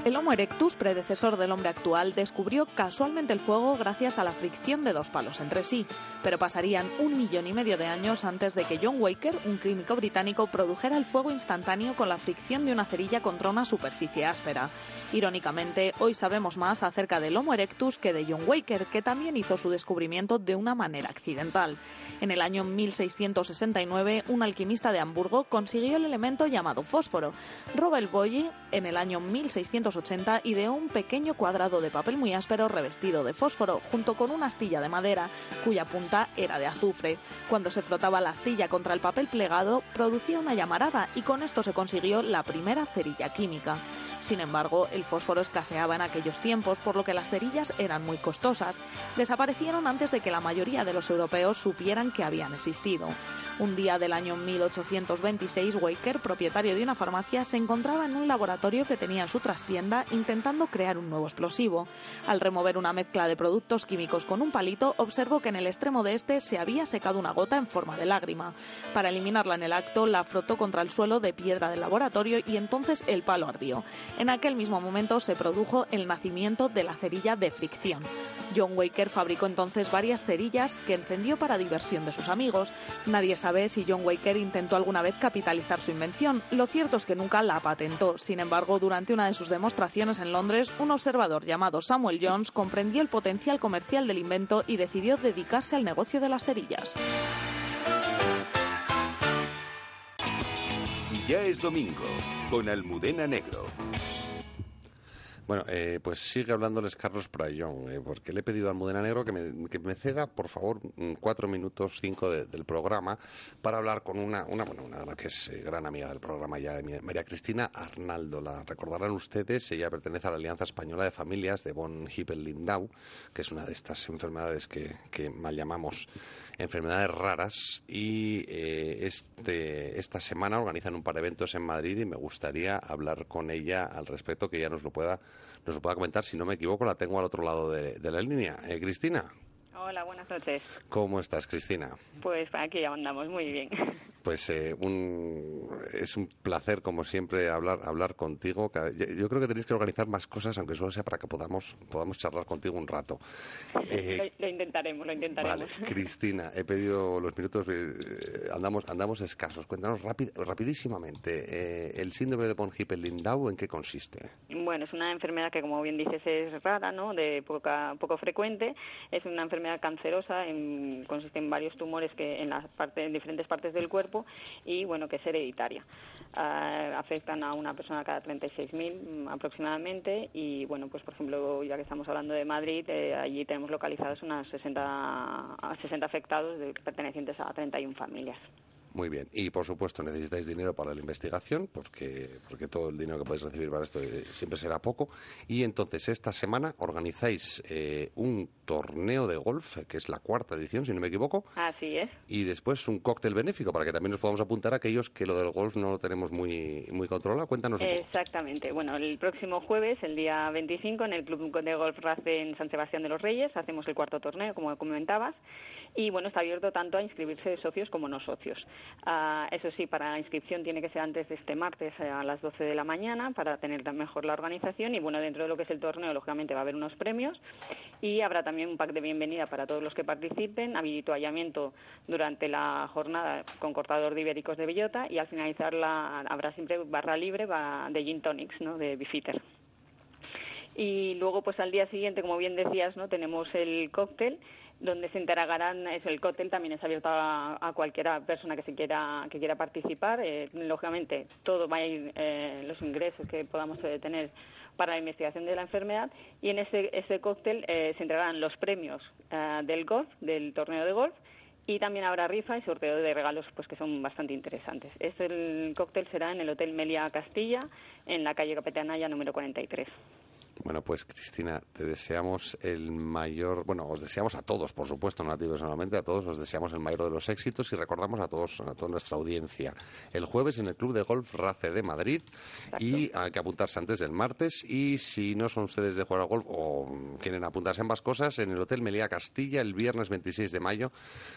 El Homo erectus, predecesor del hombre actual, descubrió casualmente el fuego gracias a la fricción de dos palos entre sí, pero pasarían un millón y medio de años antes de que John Waker, un químico británico, produjera el fuego instantáneo con la fricción de una cerilla contra una superficie áspera. Irónicamente, hoy sabemos más acerca del Homo erectus que de John Waker, que también hizo su descubrimiento de una manera accidental. En el año 1669, un alquimista de Hamburgo consiguió el elemento llamado fósforo. Robert Boyle, en el año 1680, ideó un pequeño cuadrado de papel muy áspero revestido de fósforo, junto con una astilla de madera, cuya punta era de azufre. Cuando se frotaba la astilla contra el papel plegado, producía una llamarada y con esto se consiguió la primera cerilla química. Sin embargo, el fósforo escaseaba en aquellos tiempos, por lo que las cerillas eran muy costosas. Desaparecieron antes de que la mayoría de los europeos supieran que habían existido. Un día del año 1826, Waker, propietario de una farmacia, se encontraba en un laboratorio que tenía en su trastienda intentando crear un nuevo explosivo. Al remover una mezcla de productos químicos con un palito, observó que en el extremo de este se había secado una gota en forma de lágrima. Para eliminarla en el acto, la frotó contra el suelo de piedra del laboratorio y entonces el palo ardió. En aquel mismo momento se produjo el nacimiento de la cerilla de fricción. John Waker fabricó entonces varias cerillas que encendió para diversión de sus amigos. Nadie sabe si John Waker intentó alguna vez capitalizar su invención. Lo cierto es que nunca la patentó. Sin embargo, durante una de sus demostraciones elecciones en Londres, un observador llamado Samuel Jones comprendía el potencial comercial del invento y decidió dedicarse al negocio de las cerillas. Ya es domingo, con Almudena Negro. Bueno, eh, pues sigue hablándoles Carlos Prayón, eh, porque le he pedido a Almudena Negro que me, que me ceda, por favor, mm, cuatro minutos, cinco de- del programa, para hablar con una, una, bueno, una que es eh, gran amiga del programa ya, María Cristina Arnaldo. La recordarán ustedes, ella pertenece a la Alianza Española de Familias de von Hippel-Lindau, que es una de estas enfermedades que, que mal llamamos enfermedades raras y eh, este, esta semana organizan un par de eventos en Madrid y me gustaría hablar con ella al respecto, que ella nos lo pueda, nos lo pueda comentar. Si no me equivoco, la tengo al otro lado de, la línea. Eh, Cristina, Hola, buenas noches. ¿cómo estás, Cristina? Pues aquí ya andamos muy bien. Pues eh, un, es un placer, como siempre, hablar, hablar contigo. Yo creo que tenéis que organizar más cosas, aunque solo sea para que podamos, podamos charlar contigo un rato. Eh, Lo, lo intentaremos, lo intentaremos. Vale, Cristina, he pedido los minutos, eh, andamos, andamos escasos. Cuéntanos rápid- rapidísimamente, eh, el síndrome de von Hippel-Lindau, ¿en qué consiste? Bueno, es una enfermedad que, como bien dices, es rara, ¿no? De poca, poco frecuente. Es una enfermedad cancerosa, en- consiste en varios tumores que en, las parte- en diferentes partes del cuerpo y, bueno, que es hereditaria. Ah, afectan a una persona cada 36.000 mm, aproximadamente y, bueno, pues por ejemplo, ya que estamos hablando de Madrid, eh, allí tenemos localizados unas 60, a 60 afectados de- pertenecientes a 31 familias. Muy bien. Y, por supuesto, necesitáis dinero para la investigación, porque, porque todo el dinero que podéis recibir para esto eh, siempre será poco. Y entonces, esta semana organizáis eh, un torneo de golf, que es la cuarta edición, si no me equivoco, Así es. y después un cóctel benéfico, para que también nos podamos apuntar a aquellos que lo del golf no lo tenemos muy, muy controlado. Cuéntanos un poco. Exactamente. Bueno, el próximo jueves, el día 25, en el Club de Golf Race en San Sebastián de los Reyes, hacemos el cuarto torneo, como comentabas. Y bueno, está abierto tanto a inscribirse de socios como no socios. Ah, eso sí, para la inscripción tiene que ser antes de este martes eh, a las 12 de la mañana para tener mejor la organización. Y bueno, dentro de lo que es el torneo, lógicamente va a haber unos premios y habrá también un pack de bienvenida para todos los que participen, habituallamiento durante la jornada con cortador de ibéricos de bellota y al finalizar la, habrá siempre barra libre de gin tonics, ¿no? de bifitter. Y luego, pues al día siguiente, como bien decías, no tenemos el cóctel donde se entregarán eso, el cóctel también es abierto a, a cualquiera persona que se quiera que quiera participar Eh, lógicamente todo va a ir eh, los ingresos que podamos eh, tener para la investigación de la enfermedad y en ese ese cóctel eh, se entregarán los premios eh, del golf del torneo de golf y también habrá rifa y sorteo de regalos pues que son bastante interesantes. Este el cóctel será en el Hotel Melia Castilla en la calle Capetanaya número 43. Bueno, pues Cristina, te deseamos el mayor, bueno, os deseamos a todos, por supuesto, no a ti personalmente, a todos os deseamos el mayor de los éxitos y recordamos a todos, a toda nuestra audiencia, el jueves en el Club de Golf Race de Madrid y hay que apuntarse antes del martes y si no son ustedes de jugar al golf o quieren apuntarse ambas cosas, en el Hotel Melía Castilla el viernes 26 de mayo,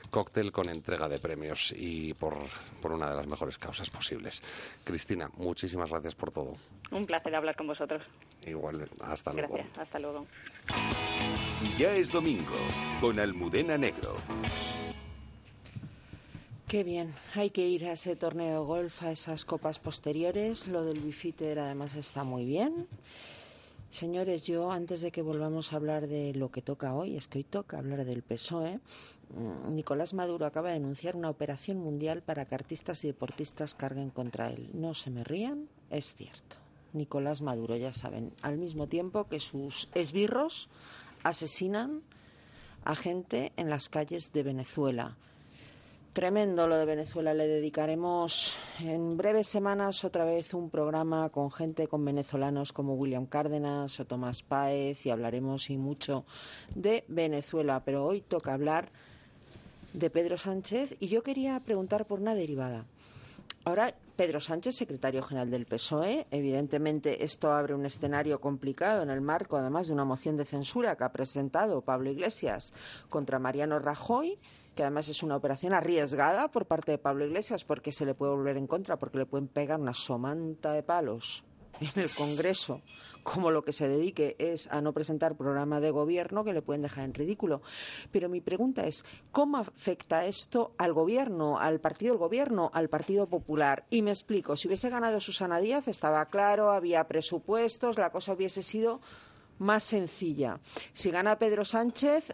cóctel con entrega de premios y por, por una de las mejores causas posibles. Cristina, muchísimas gracias por todo. Un placer hablar con vosotros. Igual, hasta luego. Gracias. Hasta luego. Ya es domingo, con Almudena Negro. Qué bien, hay que ir a ese torneo de golf, a esas copas posteriores. Lo del bifiter además está muy bien. Señores, yo antes de que volvamos a hablar de lo que toca hoy, es que hoy toca hablar del PSOE, mm, Nicolás Maduro acaba de denunciar una operación mundial para que artistas y deportistas carguen contra él. No se me rían, es cierto. Nicolás Maduro, ya saben, al mismo tiempo que sus esbirros asesinan a gente en las calles de Venezuela. Tremendo lo de Venezuela. Le dedicaremos en breves semanas otra vez un programa con gente, con venezolanos como William Cárdenas o Tomás Páez y hablaremos y mucho de Venezuela. Pero hoy toca hablar de Pedro Sánchez y yo quería preguntar por una derivada. Ahora, Pedro Sánchez, secretario general del PSOE, evidentemente esto abre un escenario complicado en el marco, además, de una moción de censura que ha presentado Pablo Iglesias contra Mariano Rajoy, que además es una operación arriesgada por parte de Pablo Iglesias porque se le puede volver en contra, porque le pueden pegar una somanta de palos en el Congreso como lo que se dedique es a no presentar programa de gobierno que le pueden dejar en ridículo. Pero mi pregunta es, ¿cómo afecta esto al gobierno, al partido del gobierno, al Partido Popular? Y me explico, si hubiese ganado Susana Díaz, estaba claro, había presupuestos, la cosa hubiese sido más sencilla. Si gana Pedro Sánchez,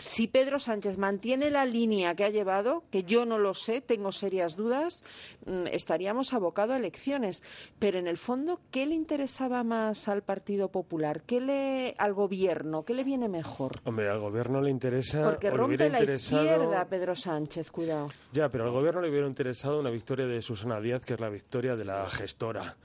si Pedro Sánchez mantiene la línea que ha llevado, que yo no lo sé, tengo serias dudas, mm, estaríamos abocados a elecciones. Pero en el fondo, ¿qué le interesaba más al Partido Popular? ¿Qué le al gobierno? ¿Qué le viene mejor? Hombre, al gobierno le interesa. Porque rompe hubiera la interesado- izquierda Pedro Sánchez, cuidado. Ya, pero al gobierno le hubiera interesado una victoria de Susana Díaz, que es la victoria de la gestora,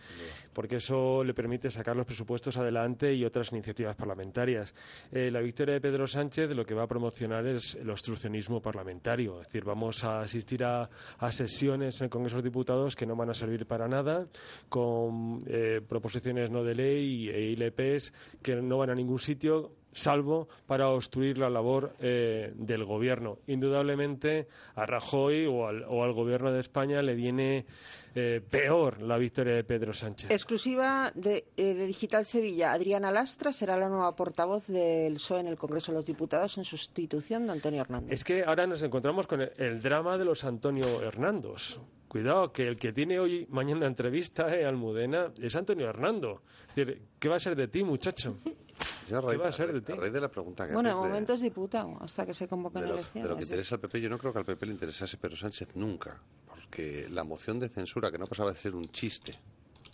porque eso le permite sacar los presupuestos adelante y otras iniciativas parlamentarias. Eh, la victoria de Pedro Sánchez lo que va a promocionar es el obstruccionismo parlamentario, es decir, vamos a asistir a, sesiones en el Congreso de Diputados que no van a servir para nada, con eh, proposiciones no de ley e ILPs que no van a ningún sitio salvo para obstruir la labor eh, del gobierno. Indudablemente a Rajoy o al, o al gobierno de España le viene eh, peor la victoria de Pedro Sánchez. Exclusiva de, eh, de Digital Sevilla. Adriana Lastra será la nueva portavoz del PSOE en el Congreso de los Diputados en sustitución de Antonio Hernández. Es que ahora nos encontramos con el, el drama de los Antonio Hernandos. Cuidado, que el que tiene hoy, mañana entrevista, eh, Almudena, es Antonio Hernando. Es decir, ¿qué va a ser de ti, muchacho? Yo, a ¿Qué raíz, va a ser de a ti? raíz de la pregunta que Bueno, de de- momento es diputado, hasta que se convoquen de lo, de elecciones. lo que interesa al PP, yo no creo que al PP le interesase Pedro Sánchez nunca, porque la moción de censura, que no pasaba de ser un chiste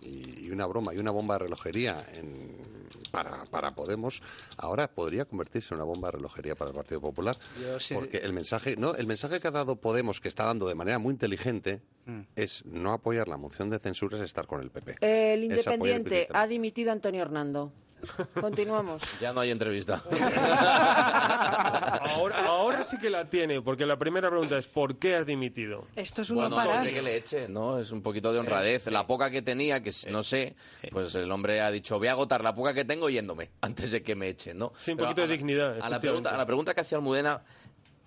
y, y una broma y una bomba de relojería en- para, para Podemos, ahora podría convertirse en una bomba de relojería para el Partido Popular, sí- porque el mensaje, no, el mensaje que ha dado Podemos, que está dando de manera muy inteligente, Mm. es no apoyar la moción de censura, es estar con el PP. El Independiente ha dimitido a Antonio Hernando. Continuamos. Ya no hay entrevista. Ahora, ahora sí que la tiene, porque la primera pregunta es ¿por qué has dimitido? Esto es un Bueno, no parar. hombre, que le eche, ¿no? Es un poquito de honradez. La poca que tenía, que no sé, pues el hombre ha dicho, voy a agotar la poca que tengo yéndome, antes de que me echen, ¿no? Sí, un poquito a de dignidad, A la, pregunta, a la pregunta que hacía Almudena,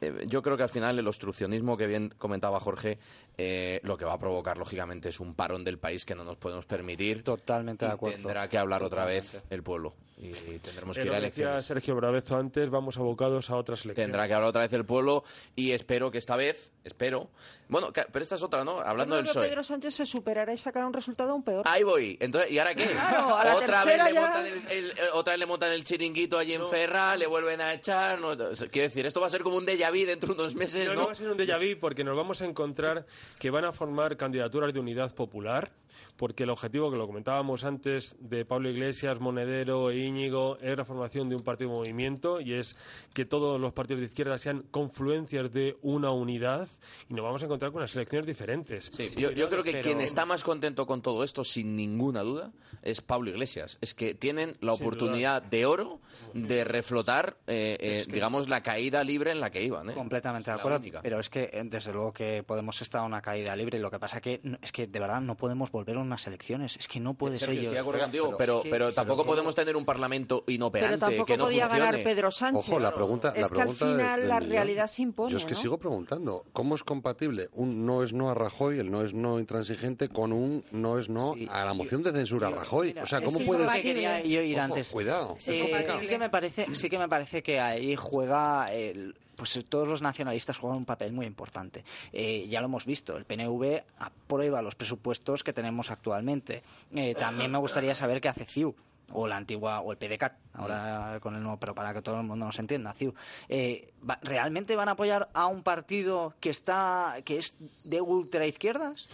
eh, yo creo que al final el obstruccionismo que bien comentaba Jorge, eh, lo que va a provocar, lógicamente, es un parón del país que no nos podemos permitir. Totalmente y de acuerdo. Tendrá que hablar otra vez el pueblo. Y tendremos que ir a elecciones. Sergio Bravezo antes, vamos abocados a otras elecciones. Tendrá que hablar otra vez el pueblo y espero que esta vez, espero. Bueno, pero esta es otra, ¿no? Hablando del PSOE. Pedro Sánchez se superará y sacará un resultado aún peor. Ahí voy. Entonces, ¿y ahora qué? Claro, a la otra vez le ya- montan el, el- eh, otra vez le montan el chiringuito allí en Ferra, le vuelven a echar. no- quiero decir, esto va a ser como un déjà vu dentro de unos meses, No, ¿no? no va a ser un déjà vu porque nos vamos a encontrar que van a formar candidaturas de unidad popular, porque el objetivo que lo comentábamos antes de Pablo Iglesias, Monedero e Íñigo es la formación de un partido movimiento y es que todos los partidos de izquierda sean confluencias de una unidad y nos vamos a encontrar con unas elecciones diferentes. Sí, yo, yo creo que pero- quien está más contento con todo esto, sin ninguna duda, es Pablo Iglesias. Es que tienen la Sin oportunidad de oro de reflotar, eh, eh, Es que- digamos, la caída libre en la que iban. ¿eh? Completamente de La acuerdo, única. pero es que eh, desde luego que Podemos estar en una caída libre. Lo que pasa que no- es que de verdad no podemos volver a unas elecciones. Es que no puede ser. yo- de contigo, pero, es que- pero tampoco podemos tener un parlamento inoperante Pero tampoco que no podía funcione. ganar Pedro Sánchez. Ojo, la pregunta, es la que al pregunta final del la realidad se impone. Yo es que ¿no? sigo preguntando, ¿cómo es compatible un no es no a Rajoy, el no es no intransigente, con un no es no a la moción de censura a Rajoy? O sea, ¿cómo es puedes...? que quería yo ir Ojo, antes. Cuidado. Eh, sí que me parece, sí que me parece que ahí juega el pues todos los nacionalistas juegan un papel muy importante. Eh, ya lo hemos visto, el PNV aprueba los presupuestos que tenemos actualmente. Eh, también me gustaría saber qué hace CIU o la antigua o el PDCAT ahora con el nuevo pero para que todo el mundo nos entienda CIU Eh, realmente van a apoyar a un partido que está que es de ultraizquierdas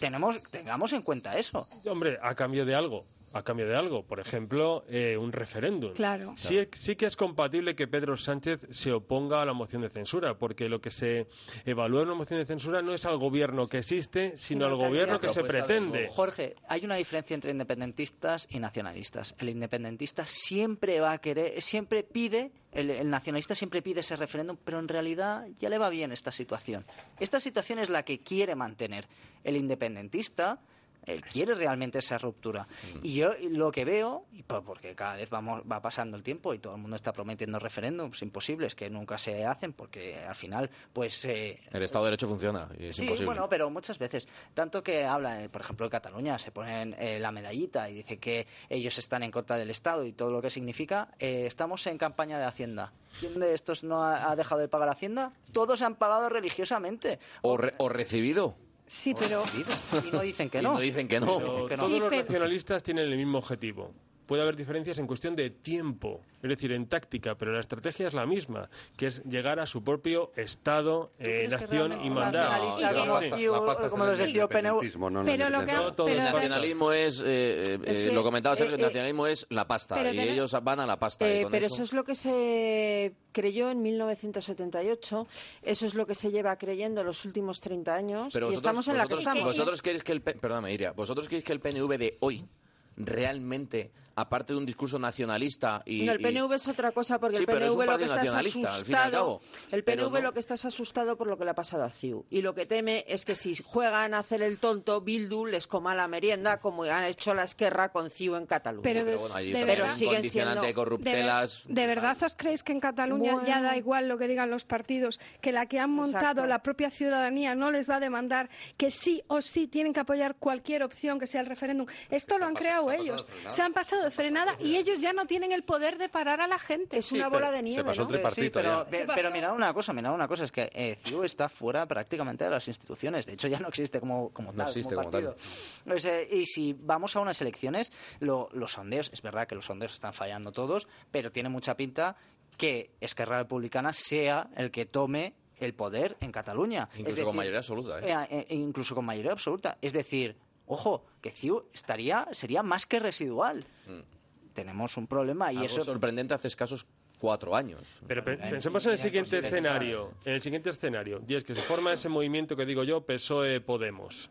tenemos tengamos en cuenta eso Hombre, a cambio de algo. A cambio de algo. Por ejemplo, eh, un referéndum. Claro. Sí, sí que es compatible que Pedro Sánchez se oponga a la moción de censura, porque lo que se evalúa en una moción de censura no es al gobierno que existe, sino al gobierno que se pretende. Jorge, hay una diferencia entre independentistas y nacionalistas. El independentista siempre va a querer, siempre pide, el, el nacionalista siempre pide ese referéndum, pero en realidad ya le va bien esta situación. Esta situación es la que quiere mantener. El independentista Él quiere realmente esa ruptura. Y yo lo que veo, y por- porque cada vez vamos, va pasando el tiempo y todo el mundo está prometiendo referéndums imposibles que nunca se hacen, porque al final, pues... eh, El Estado de Derecho funciona y es sí, imposible. bueno, pero muchas veces. Tanto que hablan, eh, por ejemplo, en Cataluña, se ponen eh, la medallita y dice que ellos están en contra del Estado y todo lo que significa. Eh, estamos en campaña de Hacienda. ¿Quién de estos no ha, ha dejado de pagar Hacienda? Todos han pagado religiosamente. o, re- o recibido. Sí, pero... Y no dicen que Y no. no dicen que no. Pero que no. todos Sí, los pero- nacionalistas tienen el mismo objetivo. Puede haber diferencias en cuestión de tiempo, es decir, en táctica, pero la estrategia es la misma, que es llegar a su propio Estado, eh, nación y mandar. como los de no, Pero lo El nacionalismo es, eh, Es eh, que, lo comentaba Sergio, eh, el nacionalismo es la pasta y tener- ellos van a la pasta. Eh, pero eso- eso es lo que se creyó en 1978, eso es lo que se lleva creyendo los últimos 30 años Pero y vosotros, estamos en la que vosotros- estamos. vosotros queréis que el perdóname, Iria, vosotros queréis que el PNV de hoy realmente, aparte de un discurso nacionalista y, No, el y- PNV es otra cosa porque Sí, el PNV lo que está es asustado. El PNV no- lo que está es asustado por lo que le ha pasado a CIU y lo que teme es que si juegan a hacer el tonto, Bildu les coma la merienda como han hecho la Esquerra con CIU en Cataluña. Pero pero bueno, allí de verdad- un siguen siendo- de corruptelas. ¿De, ver- ¿De verdad os creéis que en Cataluña ya da igual lo que digan los partidos? Que la que han montado Exacto. la propia ciudadanía no les va a demandar que sí o sí tienen que apoyar cualquier opción que sea el referéndum. Esto lo han creado ellos. Se han pasado de frenada y ellos ya no tienen el poder de parar a la gente. Es una bola de nieve, pasó el ¿no? tripartito Sí, pero, ya. pe- Se pero pasó. mirad una cosa, mirad una cosa, es que eh, CIU está fuera prácticamente de las instituciones. De hecho, ya no existe como, como No tal, existe como como partido. Pues, eh, y si vamos a unas elecciones, lo- los sondeos, es verdad que los sondeos están fallando todos, pero tiene mucha pinta que Esquerra Republicana sea el que tome el poder en Cataluña. Es Incluso con mayoría absoluta. ¿eh? eh, eh, incluso con mayoría absoluta. Es decir, ojo, que CIU estaría, sería más que residual. Tenemos un problema y Algo eso... sorprendente hace escasos cuatro años. Pero pe- pensemos en el siguiente escenario, en el siguiente escenario, y es que se forma ese movimiento que digo yo, PSOE-Podemos.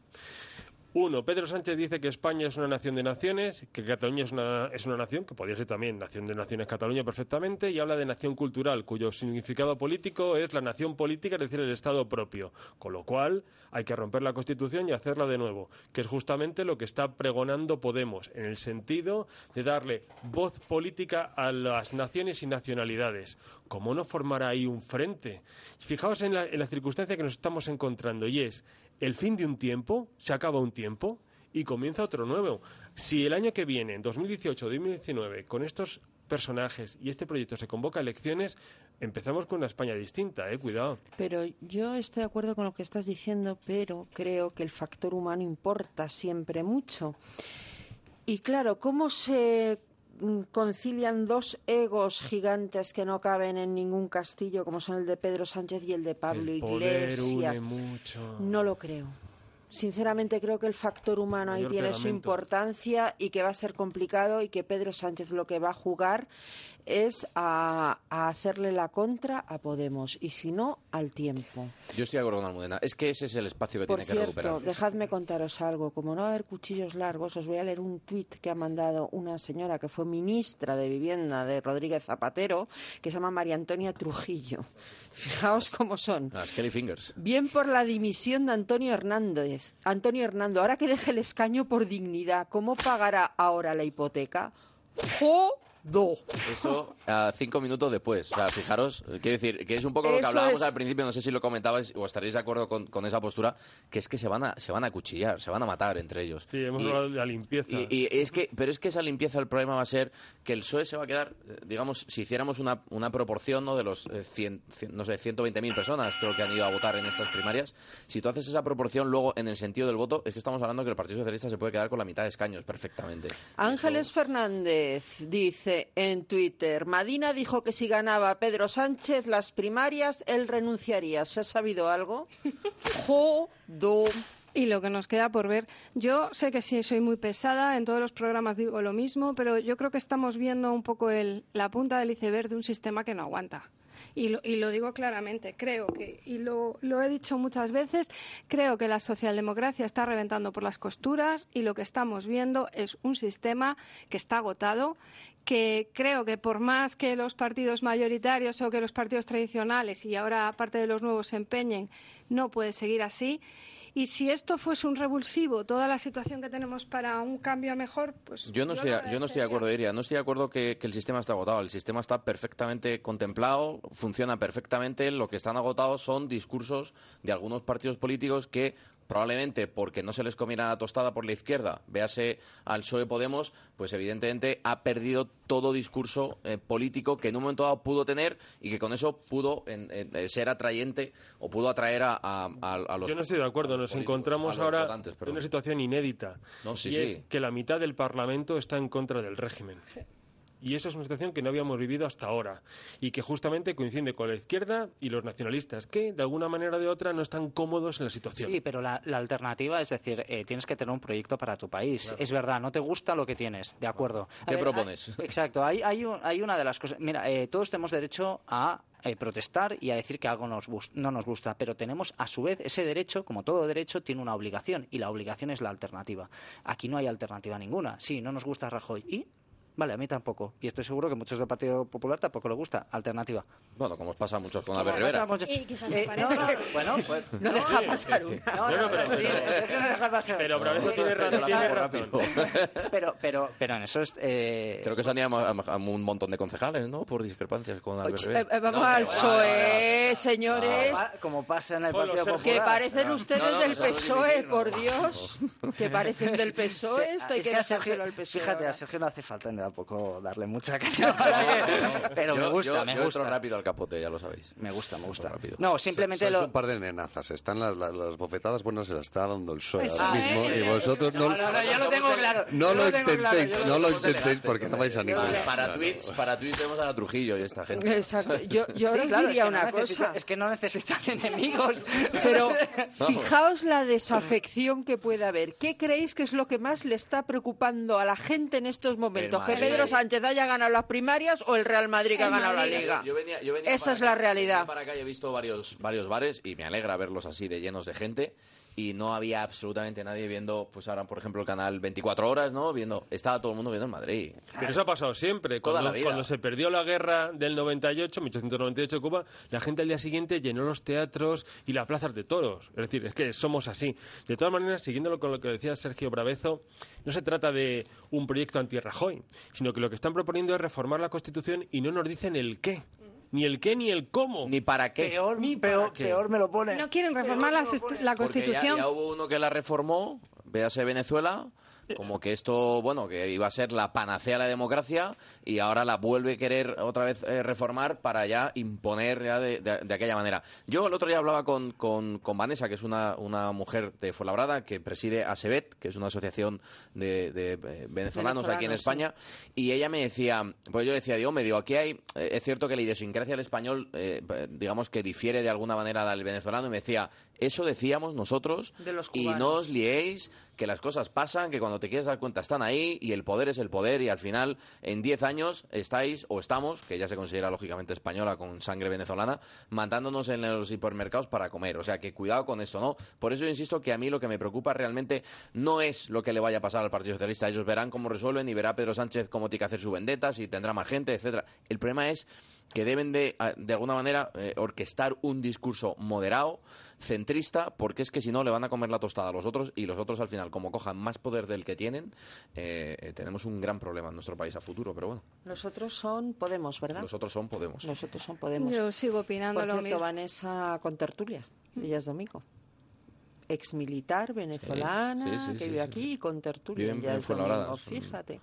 Uno, Pedro Sánchez dice que España es una nación de naciones, que Cataluña es una, es una nación, que podría ser también nación de naciones Cataluña perfectamente, y habla de nación cultural, cuyo significado político es la nación política, es decir, el Estado propio. Con lo cual, hay que romper la Constitución y hacerla de nuevo, que es justamente lo que está pregonando Podemos, en el sentido de darle voz política a las naciones y nacionalidades. ¿Cómo no formar ahí un frente? Fijaos en la, en la circunstancia que nos estamos encontrando, y es el fin de un tiempo, se acaba un tiempo y comienza otro nuevo. Si el año que viene, en 2018-2019, con estos personajes y este proyecto se convoca a elecciones, empezamos con una España distinta, ¿eh? Cuidado. Pero yo estoy de acuerdo con lo que estás diciendo, pero creo que el factor humano importa siempre mucho. Y claro, ¿cómo se concilian dos egos gigantes que no caben en ningún castillo, como son el de Pedro Sánchez y el de Pablo el poder Iglesias? une mucho. No lo creo. Sinceramente creo que el factor humano ahí tiene su importancia y que va a ser complicado y que Pedro Sánchez lo que va a jugar es a, a hacerle la contra a Podemos y si no, al tiempo. Yo estoy de acuerdo con Almudena. Es que ese es el espacio que Por tiene que cierto, recuperar. dejadme contaros algo. Como no va a haber cuchillos largos, os voy a leer un tuit que ha mandado una señora que fue ministra de Vivienda de Rodríguez Zapatero, que se llama María Antonia Trujillo. Fijaos cómo son. Las Kelly Fingers. Bien por la dimisión de Antonio Hernández. Antonio Hernando, ahora que deje el escaño por dignidad, ¿cómo pagará ahora la hipoteca? ¡Jodo! Eso a cinco minutos después. O sea, fijaros, quiero decir, que es un poco lo que Eso hablábamos es. al principio, no sé si lo comentabais o estaréis de acuerdo con, con esa postura, que es que se van a, se van a cuchillar, se van a matar entre ellos. Sí, hemos Y- hablado de la limpieza. Y, y es que, pero es que esa limpieza, el problema va a ser que el PSOE se va a quedar, eh, digamos, si hiciéramos una, una proporción ¿no? de los eh, 100, 100, no sé, 120.000 personas creo que han ido a votar en estas primarias, si tú haces esa proporción luego en el sentido del voto, es que estamos hablando que el Partido Socialista se puede quedar con la mitad de escaños perfectamente. Ángeles Fernández dice en Twitter, Madina dijo que si ganaba Pedro Sánchez las primarias, él renunciaría. ¿Se ha sabido algo? Jodo. Y lo que nos queda por ver. Yo sé que sí soy muy pesada, en todos los programas digo lo mismo, pero yo creo que estamos viendo un poco el, la punta del iceberg de un sistema que no aguanta. Y lo, y lo digo claramente, creo que, y lo, lo he dicho muchas veces, creo que la socialdemocracia está reventando por las costuras y lo que estamos viendo es un sistema que está agotado, que creo que por más que los partidos mayoritarios o que los partidos tradicionales y ahora parte de los nuevos se empeñen, no puede seguir así Y si esto fuese un revulsivo, toda la situación que tenemos para un cambio a mejor, pues. Yo no, estoy, yo no estoy de acuerdo, Iria. No estoy de acuerdo que, que el sistema está agotado. El sistema está perfectamente contemplado, funciona perfectamente. Lo que están agotados son discursos de algunos partidos políticos que probablemente porque no se les comiera la tostada por la izquierda, véase al PSOE Podemos, pues evidentemente ha perdido todo discurso eh, político que en un momento dado pudo tener y que con eso pudo en- en- eh, ser atrayente o pudo atraer a, a- a- a los Yo no estoy de acuerdo. Nos encontramos ahora en una situación inédita. No, sí, y sí. es que la mitad del Parlamento está en contra del régimen. Y eso es una situación que no habíamos vivido hasta ahora y que justamente coincide con la izquierda y los nacionalistas, que de alguna manera o de otra no están cómodos en la situación. Sí, pero la, la alternativa es decir, eh, tienes que tener un proyecto para tu país. Claro. Es verdad, no te gusta lo que tienes, de acuerdo. A ¿Qué ver, propones? hay- exacto, hay, hay, un- hay una de las cosas. Mira, eh, todos tenemos derecho a eh, protestar y a decir que algo nos no nos gusta, pero tenemos a su vez ese derecho, como todo derecho, tiene una obligación y la obligación es la alternativa. Aquí no hay alternativa ninguna. Sí, no nos gusta Rajoy. ¿Y? Vale, a mí tampoco. Y estoy seguro que muchos del Partido Popular tampoco le gusta. Alternativa. Bueno, como os pasa a muchos con Albert Rivera. quizás Eh, me no, parece. no, bueno, pues, No deja pasar una. No, no, pero- sí, es que no deja pasar. Pero Bravedo tiene razón. Pero tiene razón. pero, pero, pero en eso es. eh, Creo que se han ido a, a- a un montón de concejales, ¿no? Por discrepancias con Albert Rivera. eh, vamos No, al PSOE, señores. como pasa en el Partido Sergio. Que Popular. parecen ustedes del PSOE, por. Dios. Que parecen del PSOE, Sí, esto hay que dejárselo al PSOE. Fíjate, a Sergio no hace falta tampoco darle mucha caña. para que- pero me gusta, yo- me yo gusta. entro rápido al capote, ya lo sabéis. Me gusta, me gusta. rápido. No, simplemente Sois lo. un par de nenazas. Están las, las, las bofetadas buenas se las está dando el PSOE Pues ahora mismo y vosotros no, No, no, no, yo lo tengo claro. no lo intentéis, no lo intentéis porque no vais a ningún Para tweets, para tweets tenemos a la Trujillo y esta gente. Exacto. Yo, yo Sí, claro, diría es que no una cosa. Es que no necesitan enemigos. Pero fijaos la desafección que puede haber. ¿Qué creéis que es lo que más le está preocupando a la gente en estos momentos? El ¿Que Madrid. Pedro Sánchez haya ganado las primarias o el Real Madrid que ha ganado la Madrid. Liga? Yo venía- yo venía Esa es la acá, realidad. venía para acá he visto varios, varios bares y me alegra verlos así de llenos de gente. Y no había absolutamente nadie viendo, pues ahora, por ejemplo, el canal 24 horas, ¿no? Viendo, estaba todo el mundo viendo en Madrid. Pero eso ha pasado siempre. Toda Cuando, la vida. cuando se perdió la guerra del 98, 1898 de Cuba, la gente al día siguiente llenó los teatros y las plazas de toros. Es decir, es que somos así. De todas maneras, siguiéndolo con lo que decía Sergio Bravezo, no se trata de un proyecto anti-Rajoy, sino que lo que están proponiendo es reformar la Constitución y no nos dicen el qué. Ni el qué ni el cómo. Ni para qué. Peor, Ni para peor, qué. peor me lo pone. No quieren reformar la, la Porque ya, Constitución. ya hubo uno que la reformó, véase Venezuela, como que esto, bueno, que iba a ser la panacea a la democracia y ahora la vuelve a querer otra vez eh, reformar para ya imponer ya de, de- de aquella manera. Yo el otro día hablaba con, con, con Vanessa, que es una, una mujer de Fuenlabrada que preside ASEBET, que es una asociación de, de, eh, venezolanos aquí en España, y ella me decía, pues yo le decía, digo, me digo, aquí hay, eh, es cierto que la idiosincrasia del español, eh, digamos que difiere de alguna manera del venezolano, y me decía, eso decíamos nosotros, De los y no os liéis, que las cosas pasan, que cuando te quieres dar cuenta están ahí, y el poder es el poder, y al final, en 10 años, estáis, o estamos, que ya se considera lógicamente española con sangre venezolana, matándonos en los hipermercados para comer. O sea, que cuidado con esto, ¿no? Por eso yo insisto que a mí lo que me preocupa realmente no es lo que le vaya a pasar al Partido Socialista. Ellos verán cómo resuelven y verá Pedro Sánchez cómo tiene que hacer su vendetta, si tendrá más gente, etcétera. El problema es que deben de, de alguna manera, eh, orquestar un discurso moderado, centrista, porque es que si no le van a comer la tostada a los otros y los otros al final, como cojan más poder del que tienen, eh, eh, tenemos un gran problema en nuestro país a futuro. Pero bueno, Los otros son Podemos, ¿verdad? los otros son Podemos. Los otros son Podemos. Yo sigo opinando Por lo cierto, mismo. Vanessa con tertulia. Ella es domingo. Exmilitar venezolana sí, sí, que vive sí, aquí con tertulia. Vive en- ya en es domingo, fíjate.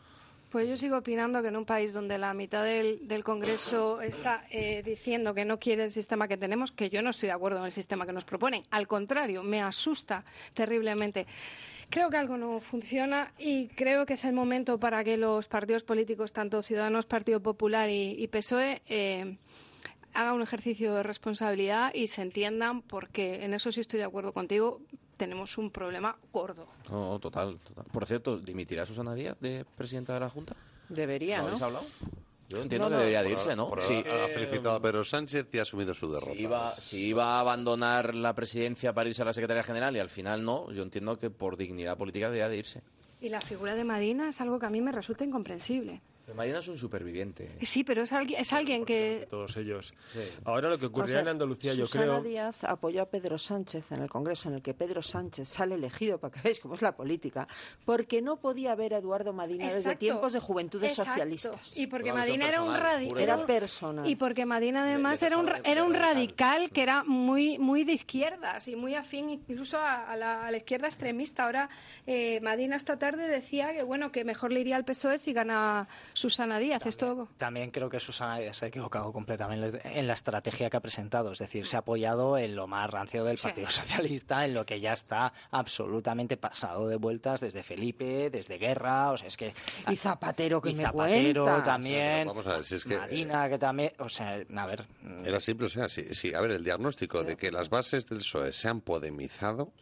Pues yo sigo opinando que en un país donde la mitad del, Congreso está eh, diciendo que no quiere el sistema que tenemos, que yo no estoy de acuerdo con el sistema que nos proponen. Al contrario, me asusta terriblemente. Creo que algo no funciona y creo que es el momento para que los partidos políticos, tanto Ciudadanos, Partido Popular y, PSOE, eh, hagan un ejercicio de responsabilidad y se entiendan, porque en eso sí estoy de acuerdo contigo, tenemos un problema gordo. No, total, total. Por cierto, ¿dimitirá Susana Díaz de presidenta de la Junta? Debería, ¿No ¿no? habéis hablado? Yo entiendo No, que no. debería de Por irse, ¿no? por Sí. ha felicitado a Pedro Sánchez y ha asumido su derrota. Si iba, si iba a abandonar la presidencia para irse a la Secretaría General y al final no, yo entiendo que por dignidad política debería de irse. Y la figura de Madina es algo que a mí me resulta incomprensible. Marina es un superviviente. Sí, pero es alguien, es alguien que... Todos ellos. Ahora lo que ocurrirá O sea, en Andalucía, yo Susana creo... Díaz apoyó a Pedro Sánchez en el Congreso, en el que Pedro Sánchez sale elegido, para que veáis cómo es la política, porque no podía ver a Eduardo Madina desde tiempos de juventudes Exacto. socialistas. Y porque Madina era un radical. Era personal. Y porque Madina además era un, ra- era un radical que era muy muy de izquierdas y muy afín incluso a, a la, a la izquierda extremista. Ahora eh, Madina esta tarde decía que bueno que mejor le iría al PSOE si gana Susana Díaz. Esto También creo que Susana Díaz se ha equivocado completamente en la estrategia que ha presentado. Es decir, se ha apoyado en lo más rancio del Partido Socialista, en lo que ya está absolutamente pasado de vueltas desde Felipe, desde Guerra. O sea, es que. Y Zapatero, que y me Zapatero cuentas. también. Pero vamos a ver, si es que, también. O sea, a ver. Era simple, o sea, sí, sí, a ver, el diagnóstico de que las bases del PSOE se han podemizado,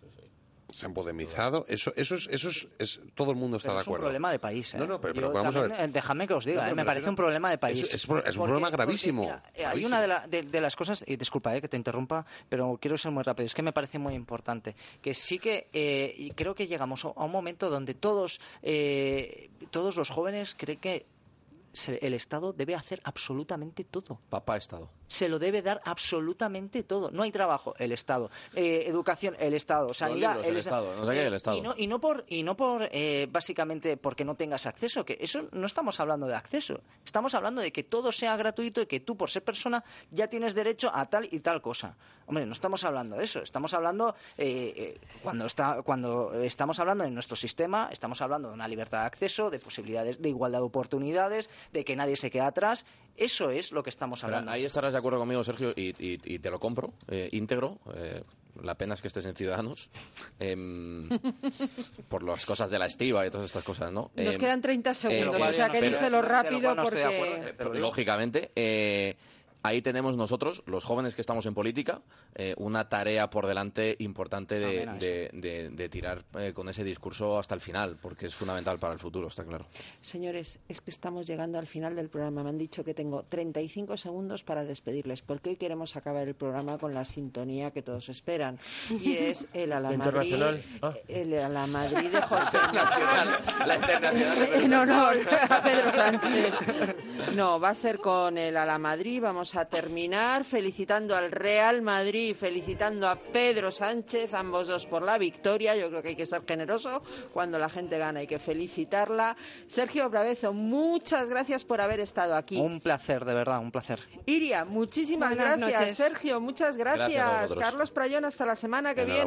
se han podemizado, eso, eso, es, eso es, es- todo el mundo está Pero de es un acuerdo. problema de país. ¿eh? No, no, pero, vamos a ver. eh, Déjame que os diga, No, ¿eh? me parece un problema de país. Es, es pro- es un Porque- problema porque, gravísimo. mira, eh, hay una de, la- de- de las cosas, y disculpa eh, que te interrumpa, pero quiero ser muy rápido, es que me parece muy importante, que sí que eh, y creo que llegamos a a un momento donde todos, eh, todos los jóvenes creen que se- el Estado debe hacer absolutamente todo. Papá Estado. Se lo debe dar absolutamente todo. No hay trabajo, el Estado. Eh, educación, el Estado. Sanidad, libros, el Estado. No sé qué, el Estado. Y no, y no por, y no por eh, básicamente porque no tengas acceso, que eso no estamos hablando de acceso. Estamos hablando de que todo sea gratuito y que tú, por ser persona, ya tienes derecho a tal y tal cosa. Hombre, no estamos hablando de eso. Estamos hablando, eh, eh, cuando, está, cuando estamos hablando en nuestro sistema, estamos hablando de una libertad de acceso, de posibilidades, de igualdad de oportunidades, de que nadie se quede atrás. Eso es lo que estamos Pero hablando. ahí estarás de acuerdo conmigo, Sergio, y, y- y te lo compro, eh, íntegro. eh, la pena es que estés en Ciudadanos. em, por las cosas de la estiva y todas estas cosas, ¿no? Nos Em, quedan 30 eh, segundos, eh, o sea que díselo rápido porque... lógicamente, eh, ahí tenemos nosotros, los jóvenes que estamos en política, eh, una tarea por delante importante de, Amén a de- de- de tirar eh, con ese discurso hasta el final, porque es fundamental para el futuro, está claro. Señores, es que estamos llegando al final del programa. Me han dicho que tengo 35 segundos para despedirles, porque hoy queremos acabar el programa con la sintonía que todos esperan. Y es el a la Madrid, internacional. Ah. el a la Madrid de José La internacional. en honor a Pedro Sánchez. No, va a ser con el a la Madrid. Vamos a terminar felicitando al Real Madrid, felicitando a Pedro Sánchez, ambos dos por la victoria. Yo creo que hay que ser generoso. Cuando la gente gana hay que felicitarla. Sergio Bravezo, muchas gracias por haber estado aquí. Un placer, de verdad, un placer. Iria, muchísimas Buenas gracias. noches. Sergio, muchas gracias. Gracias. Carlos Prayón, hasta la semana que viene.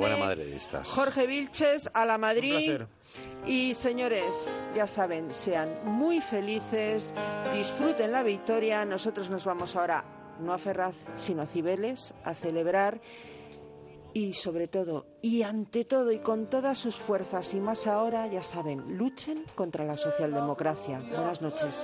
Jorge Vilches, a la Madrid. placer. Y señores, ya saben, sean muy felices, disfruten la victoria. Nosotros nos vamos ahora, no a Ferraz, sino a Cibeles, a celebrar. Y sobre todo, y ante todo, y con todas sus fuerzas, y más ahora, ya saben, luchen contra la socialdemocracia. Buenas noches.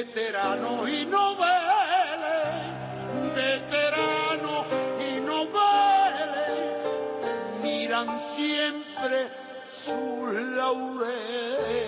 veterano y noveles, veterano y noveles, miran siempre sus laureles